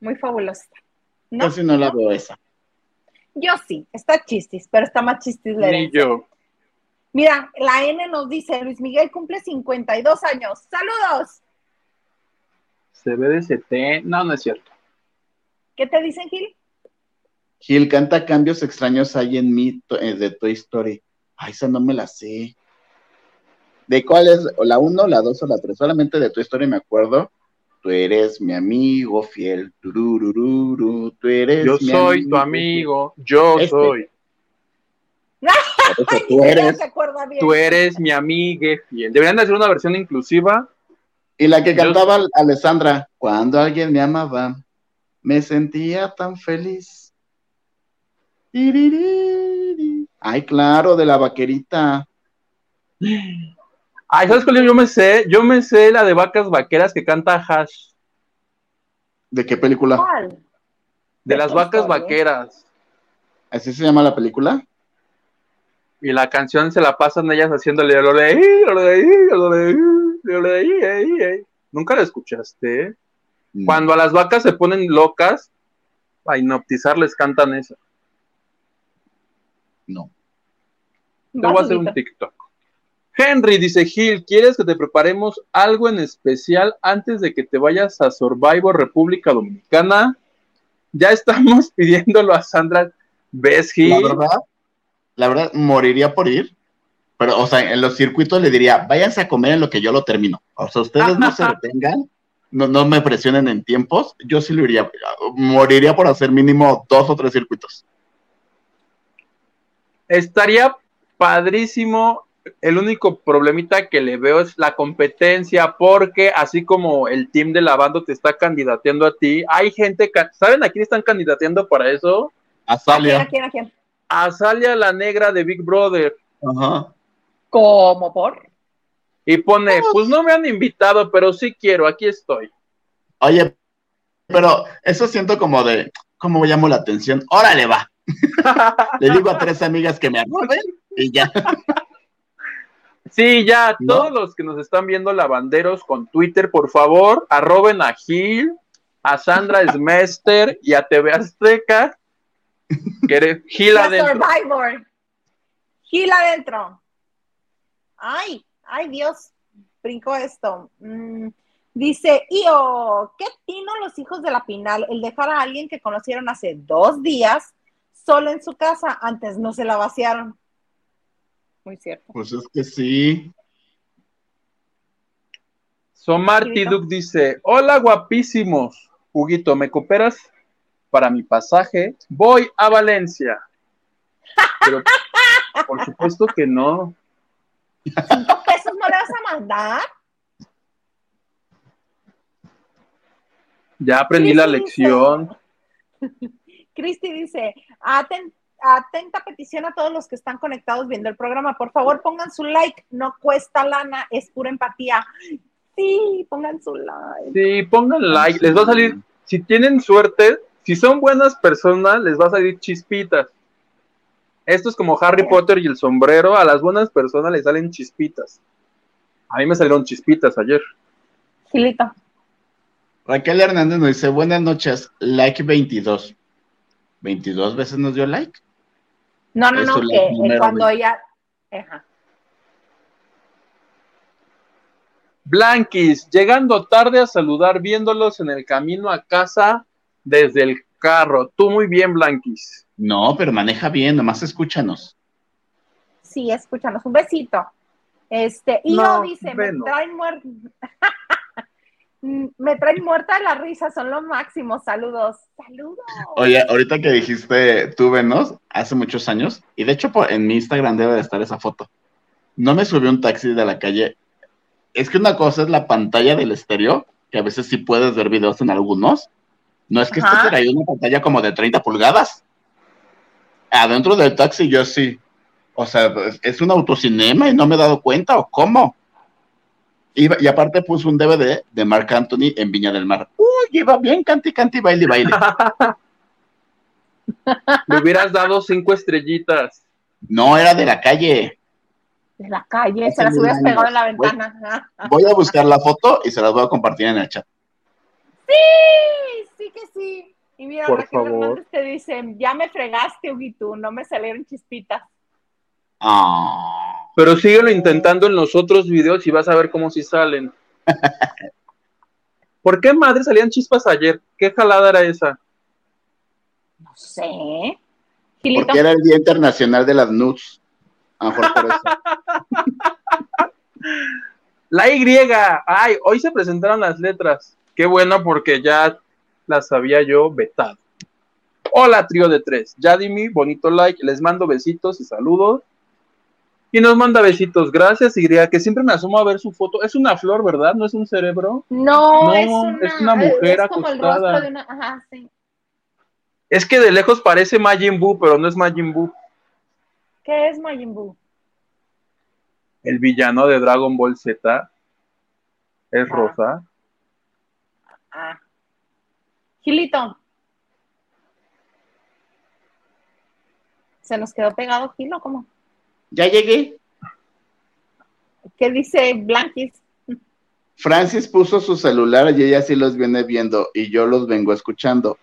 muy fabulosa. ¿No? Casi no la veo esa. Yo sí, está chistis, pero está más chistis la Ni yo. Mira, la N nos dice, Luis Miguel cumple 52 años. ¡Saludos! Se ve de CT. No, no es cierto. ¿Qué te dicen, Gil? Gil canta cambios extraños hay en mí to- eh, de Toy Story. Ay, esa no me la sé. ¿De cuál es? ¿O la 1, la 2 o la 3? Solamente de Toy Story me acuerdo. Tú eres mi amigo fiel. Tururururu, tú eres Yo mi soy tu amigo, yo Este. soy. Ay, tú eres. Tú eres mi amiga fiel. Deberían de hacer una versión inclusiva. Y la que Yo- cantaba Alessandra, cuando alguien me amaba, me sentía tan feliz. Ay, claro, de la vaquerita. Ay, ¿sabes cuál yo me sé? Yo me sé la de vacas vaqueras que canta Hash. ¿De qué película? ¿Cuál? De ¿De las vacas historia? vaqueras. ¿Así se llama la película? Y la canción se la pasan ellas haciéndole lo. Nunca la escuchaste. Mm. Cuando a las vacas se ponen locas, a hipnotizar les cantan eso. No. Te voy a hacer un TikTok. Henry dice, Gil, ¿quieres que te preparemos algo en especial antes de que te vayas a Survivor República Dominicana? Ya estamos *laughs* pidiéndolo a Sandra. ¿Ves, La Gil? verdad, la verdad, moriría por ir. Pero, o sea, en los circuitos le diría, váyanse a comer en lo que yo lo termino. O sea, ustedes no se *laughs* detengan, no, no me presionen en tiempos. Yo sí lo iría. Moriría por hacer mínimo dos o tres circuitos. Estaría padrísimo. El único problemita que le veo es la competencia, porque así como el team de la banda te está candidateando a ti, hay gente, ¿saben a quién están candidateando para eso? A ¿A quién, a Salia. quién, a quién? A Salia la negra de Big Brother. Ajá. ¿Cómo por? Y pone, pues no me han invitado, pero sí quiero, aquí estoy. Oye, pero eso siento como de, ¿cómo llamo la atención? Órale, va. Le digo a tres amigas que me arroben y ya. Sí, ya, ¿No? todos los que nos están viendo lavanderos con Twitter, por favor, arroben a Gil, a Sandra Smester y a TV Azteca. Gil adentro. Survivor. Gil adentro. Ay, ay Dios, brinco esto. Mm, dice, Io, ¿qué tino los hijos de la Pinal el dejar a alguien que conocieron hace dos días solo en su casa? Antes no se la vaciaron. Muy cierto. Pues es que sí. Somarty. Duke dice: Hola, guapísimos. Huguito, ¿me cooperas para mi pasaje? Voy a Valencia. *laughs* Pero por supuesto que no. ¿Cinco pesos no le vas a mandar? Ya aprendí la lección. *laughs* Cristi dice, "Aten- atenta petición a todos los que están conectados viendo el programa. Por favor, pongan su like. No cuesta lana, es pura empatía. Sí, pongan su like. Sí, pongan like. Les va a salir, si tienen suerte, si son buenas personas, les va a salir chispitas. Esto es como Harry Potter y el sombrero. A las buenas personas les salen chispitas. A mí me salieron chispitas ayer. Gilito. Raquel Hernández nos dice, buenas noches, like 22. ¿22 veces nos dio like? No, no, no, que like eh, cuando 20. ella... Ajá. Blanquis, llegando tarde a saludar, viéndolos en el camino a casa desde el carro. Tú muy bien, Blanquis. No, pero maneja bien, nomás escúchanos. Sí, escúchanos. Un besito. Este, y No, yo dice, bueno. me traen muerta. *laughs* me traen muerta de la risa, son lo máximo. Saludos. Saludos. Oye, ahorita que dijiste tú, Venos, hace muchos años, y de hecho por- en mi Instagram debe de estar esa foto. No me subí un taxi de la calle. Es que una cosa es la pantalla del estéreo, que a veces sí puedes ver videos en algunos. No es que Ajá. este traía una pantalla como de 30 pulgadas. Adentro del taxi yo sí. O sea, es un autocinema y no me he dado cuenta, ¿o cómo? Iba- y aparte puso un DVD de Marc Anthony en Viña del Mar. Uy, iba bien, canti, canti, baile, baile. *laughs* Le hubieras dado cinco estrellitas. No, era de la calle. De la calle, se las hubieras pegado en la ventana. Voy a buscar la foto y se las voy a compartir en el chat. Sí, sí que sí. Y mira, Por Raquel favor. Hernández te dice, ya me fregaste, Huguito, no me salieron chispitas. Ah, Pero síguelo intentando en los otros videos y vas a ver cómo sí salen. *laughs* ¿Por qué madre salían chispas ayer? ¿Qué jalada era esa? No sé. Gilito, porque era el Día Internacional de las Nudes. A lo mejor por eso. *laughs* La Y. Ay, hoy se presentaron las letras. Qué bueno porque ya las había yo vetado. Hola, trío de tres. Yadimi, bonito like. Les mando besitos y saludos. Y nos manda besitos. Gracias, Y que siempre me asomo a ver su foto. Es una flor, ¿verdad? ¿No es un cerebro? No, No, es, una, es una mujer es como el acostada. rostro de una. Ajá, sí. Es que de lejos parece Majin Buu, pero no es Majin Buu. ¿Qué es Majin Buu? El villano de Dragon Ball Z es Ah. rosa. Ah. Gilito. ¿Se nos quedó pegado Gilo? ¿Cómo? Ya llegué. ¿Qué dice Blanquis? Francis puso su celular y ella sí los viene viendo y yo los vengo escuchando.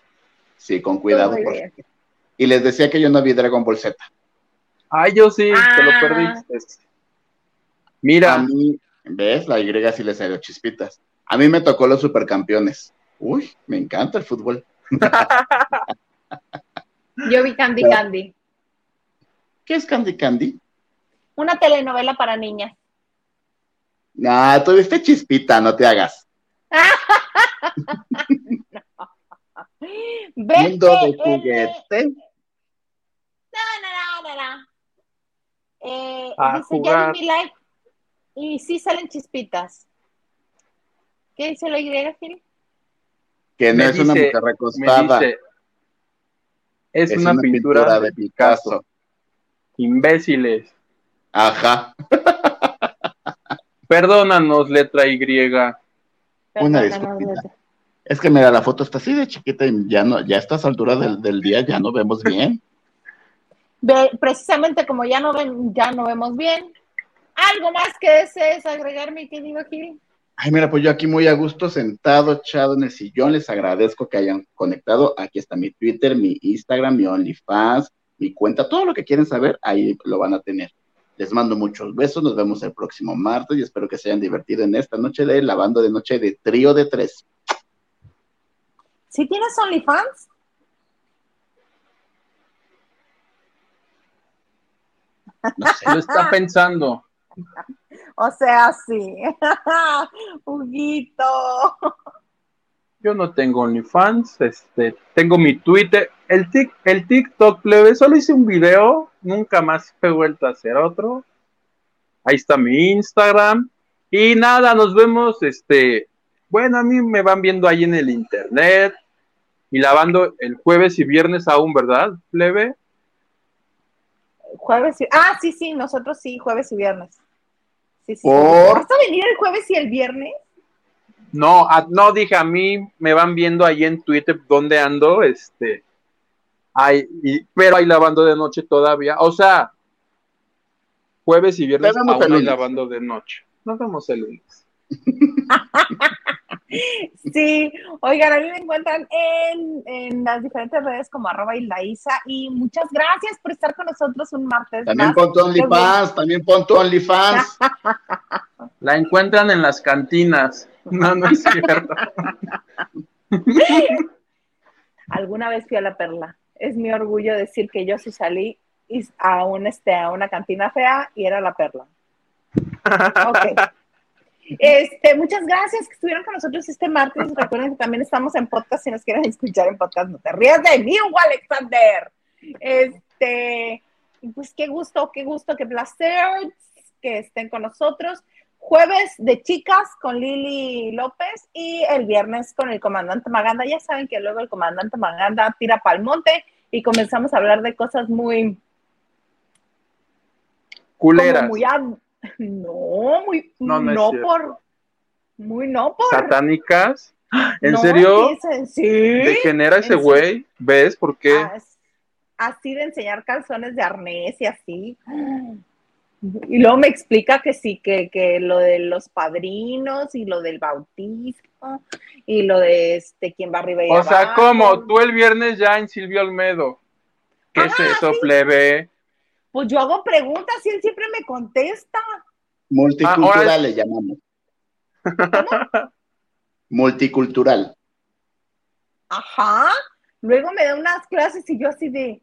Sí, con cuidado. Por. Y les decía que yo no vi Dragon Ball Z. Ay, yo sí, te lo Ah. perdiste. A Mira, mí, ¿ves? La Y sí le salió chispitas. A mí me tocó los supercampeones. Uy, me encanta el fútbol. *laughs* Yo vi Candy. Candy. ¿Qué es Candy Candy? Una telenovela para niñas. Nah, tuviste chispita, no te hagas. *laughs* Mundo de juguete. No, no, no, no, no. Eh, A dice jugar. Jeremy Like. Y sí salen chispitas. ¿Qué dice la Y, Gil? Que no Me es una mujer recostada. dice, es, es una, pintura, de Picasso. Imbéciles. Ajá. *laughs* Perdónanos, letra Y. Una Perdónanos, disculpita. Es que mira, la foto está así de chiquita y ya no, ya a estas alturas del, del día ya no vemos bien. *laughs* Ve- precisamente como ya no ven, ya no vemos bien. ¿Algo más que desees agregar, mi querido Gil? Ay, mira, pues yo aquí muy a gusto, sentado, echado en el sillón, les agradezco que hayan conectado. Aquí está mi Twitter, mi Instagram, mi OnlyFans, mi cuenta, todo lo que quieren saber, ahí lo van a tener. Les mando muchos besos, nos vemos el próximo martes y espero que se hayan divertido en esta noche de lavando de noche de trío de tres. ¿Sí tienes OnlyFans? No sé, Lo está pensando. *laughs* O sea, sí. *laughs* Huguito. Yo no tengo OnlyFans, este, tengo mi Twitter, el, tic, el TikTok plebe, solo hice un video, nunca más he vuelto a hacer otro. Ahí está mi Instagram. Y nada, nos vemos, este, bueno, a mí me van viendo ahí en el internet y lavando el jueves y viernes aún, ¿verdad, plebe? Jueves y... Ah, sí, sí, nosotros sí, jueves y viernes. Sí, sí. ¿Por? ¿Vas a venir el jueves y el viernes? No, a- no dije a mí, me van viendo ahí en Twitter dónde ando, este, ahí, y- pero ahí lavando de noche todavía, o sea, jueves y viernes aún hay lavando de noche. Nos vemos el lunes. *laughs* Sí, oigan, a mí me encuentran en, en las diferentes redes como arroba Isa y muchas gracias por estar con nosotros un martes También más. pon tu OnlyFans, también pon tu OnlyFans. *laughs* La encuentran en las cantinas. No, no es cierto. *laughs* Alguna vez fui a la perla. Es mi orgullo decir que yo sí salí a, un, este, a una cantina fea y era la perla. Ok. Este, muchas gracias que estuvieron con nosotros este martes. Recuerden que también estamos en podcast. Si nos quieren escuchar en podcast, no te rías de mí, Hugo Alexander. Este, pues qué gusto, qué gusto, qué placer que estén con nosotros. Jueves de chicas con Lili López y el viernes con el comandante Maganda. Ya saben que luego el comandante Maganda tira pa'l monte y comenzamos a hablar de cosas muy Culeras, muy no, muy No, no, por muy no por satánicas. ¿En no, serio? dicen, sí. Degenera ese güey. ¿Ves por qué? Así de enseñar calzones de arnés y así. Y luego me explica que sí, que, que lo de los padrinos y lo del bautismo y lo de este quién va arriba y O sea. ¿cómo? Tú el viernes ya en Silvio Olmedo. ¿Qué es Ah, eso, sí. plebe? Pues yo hago preguntas y él siempre me contesta. Multicultural Ah, le llamamos. Multicultural. Ajá. Luego me da unas clases y yo así de,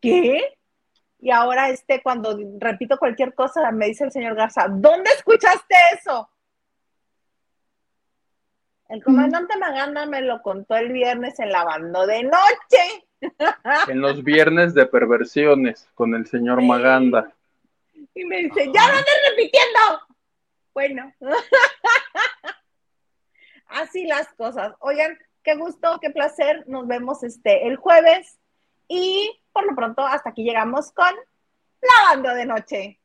¿qué? Y ahora este, cuando repito cualquier cosa, me dice el señor Garza, ¿dónde escuchaste eso? El comandante Maganda me lo contó el viernes en lavando de noche. *laughs* En los viernes de perversiones con el señor Maganda. Y me dice, ya andes repitiendo. Bueno. *laughs* Así las cosas. Oigan, qué gusto, qué placer. Nos vemos este el jueves. Y por lo pronto, hasta aquí llegamos con Lavando de Noche.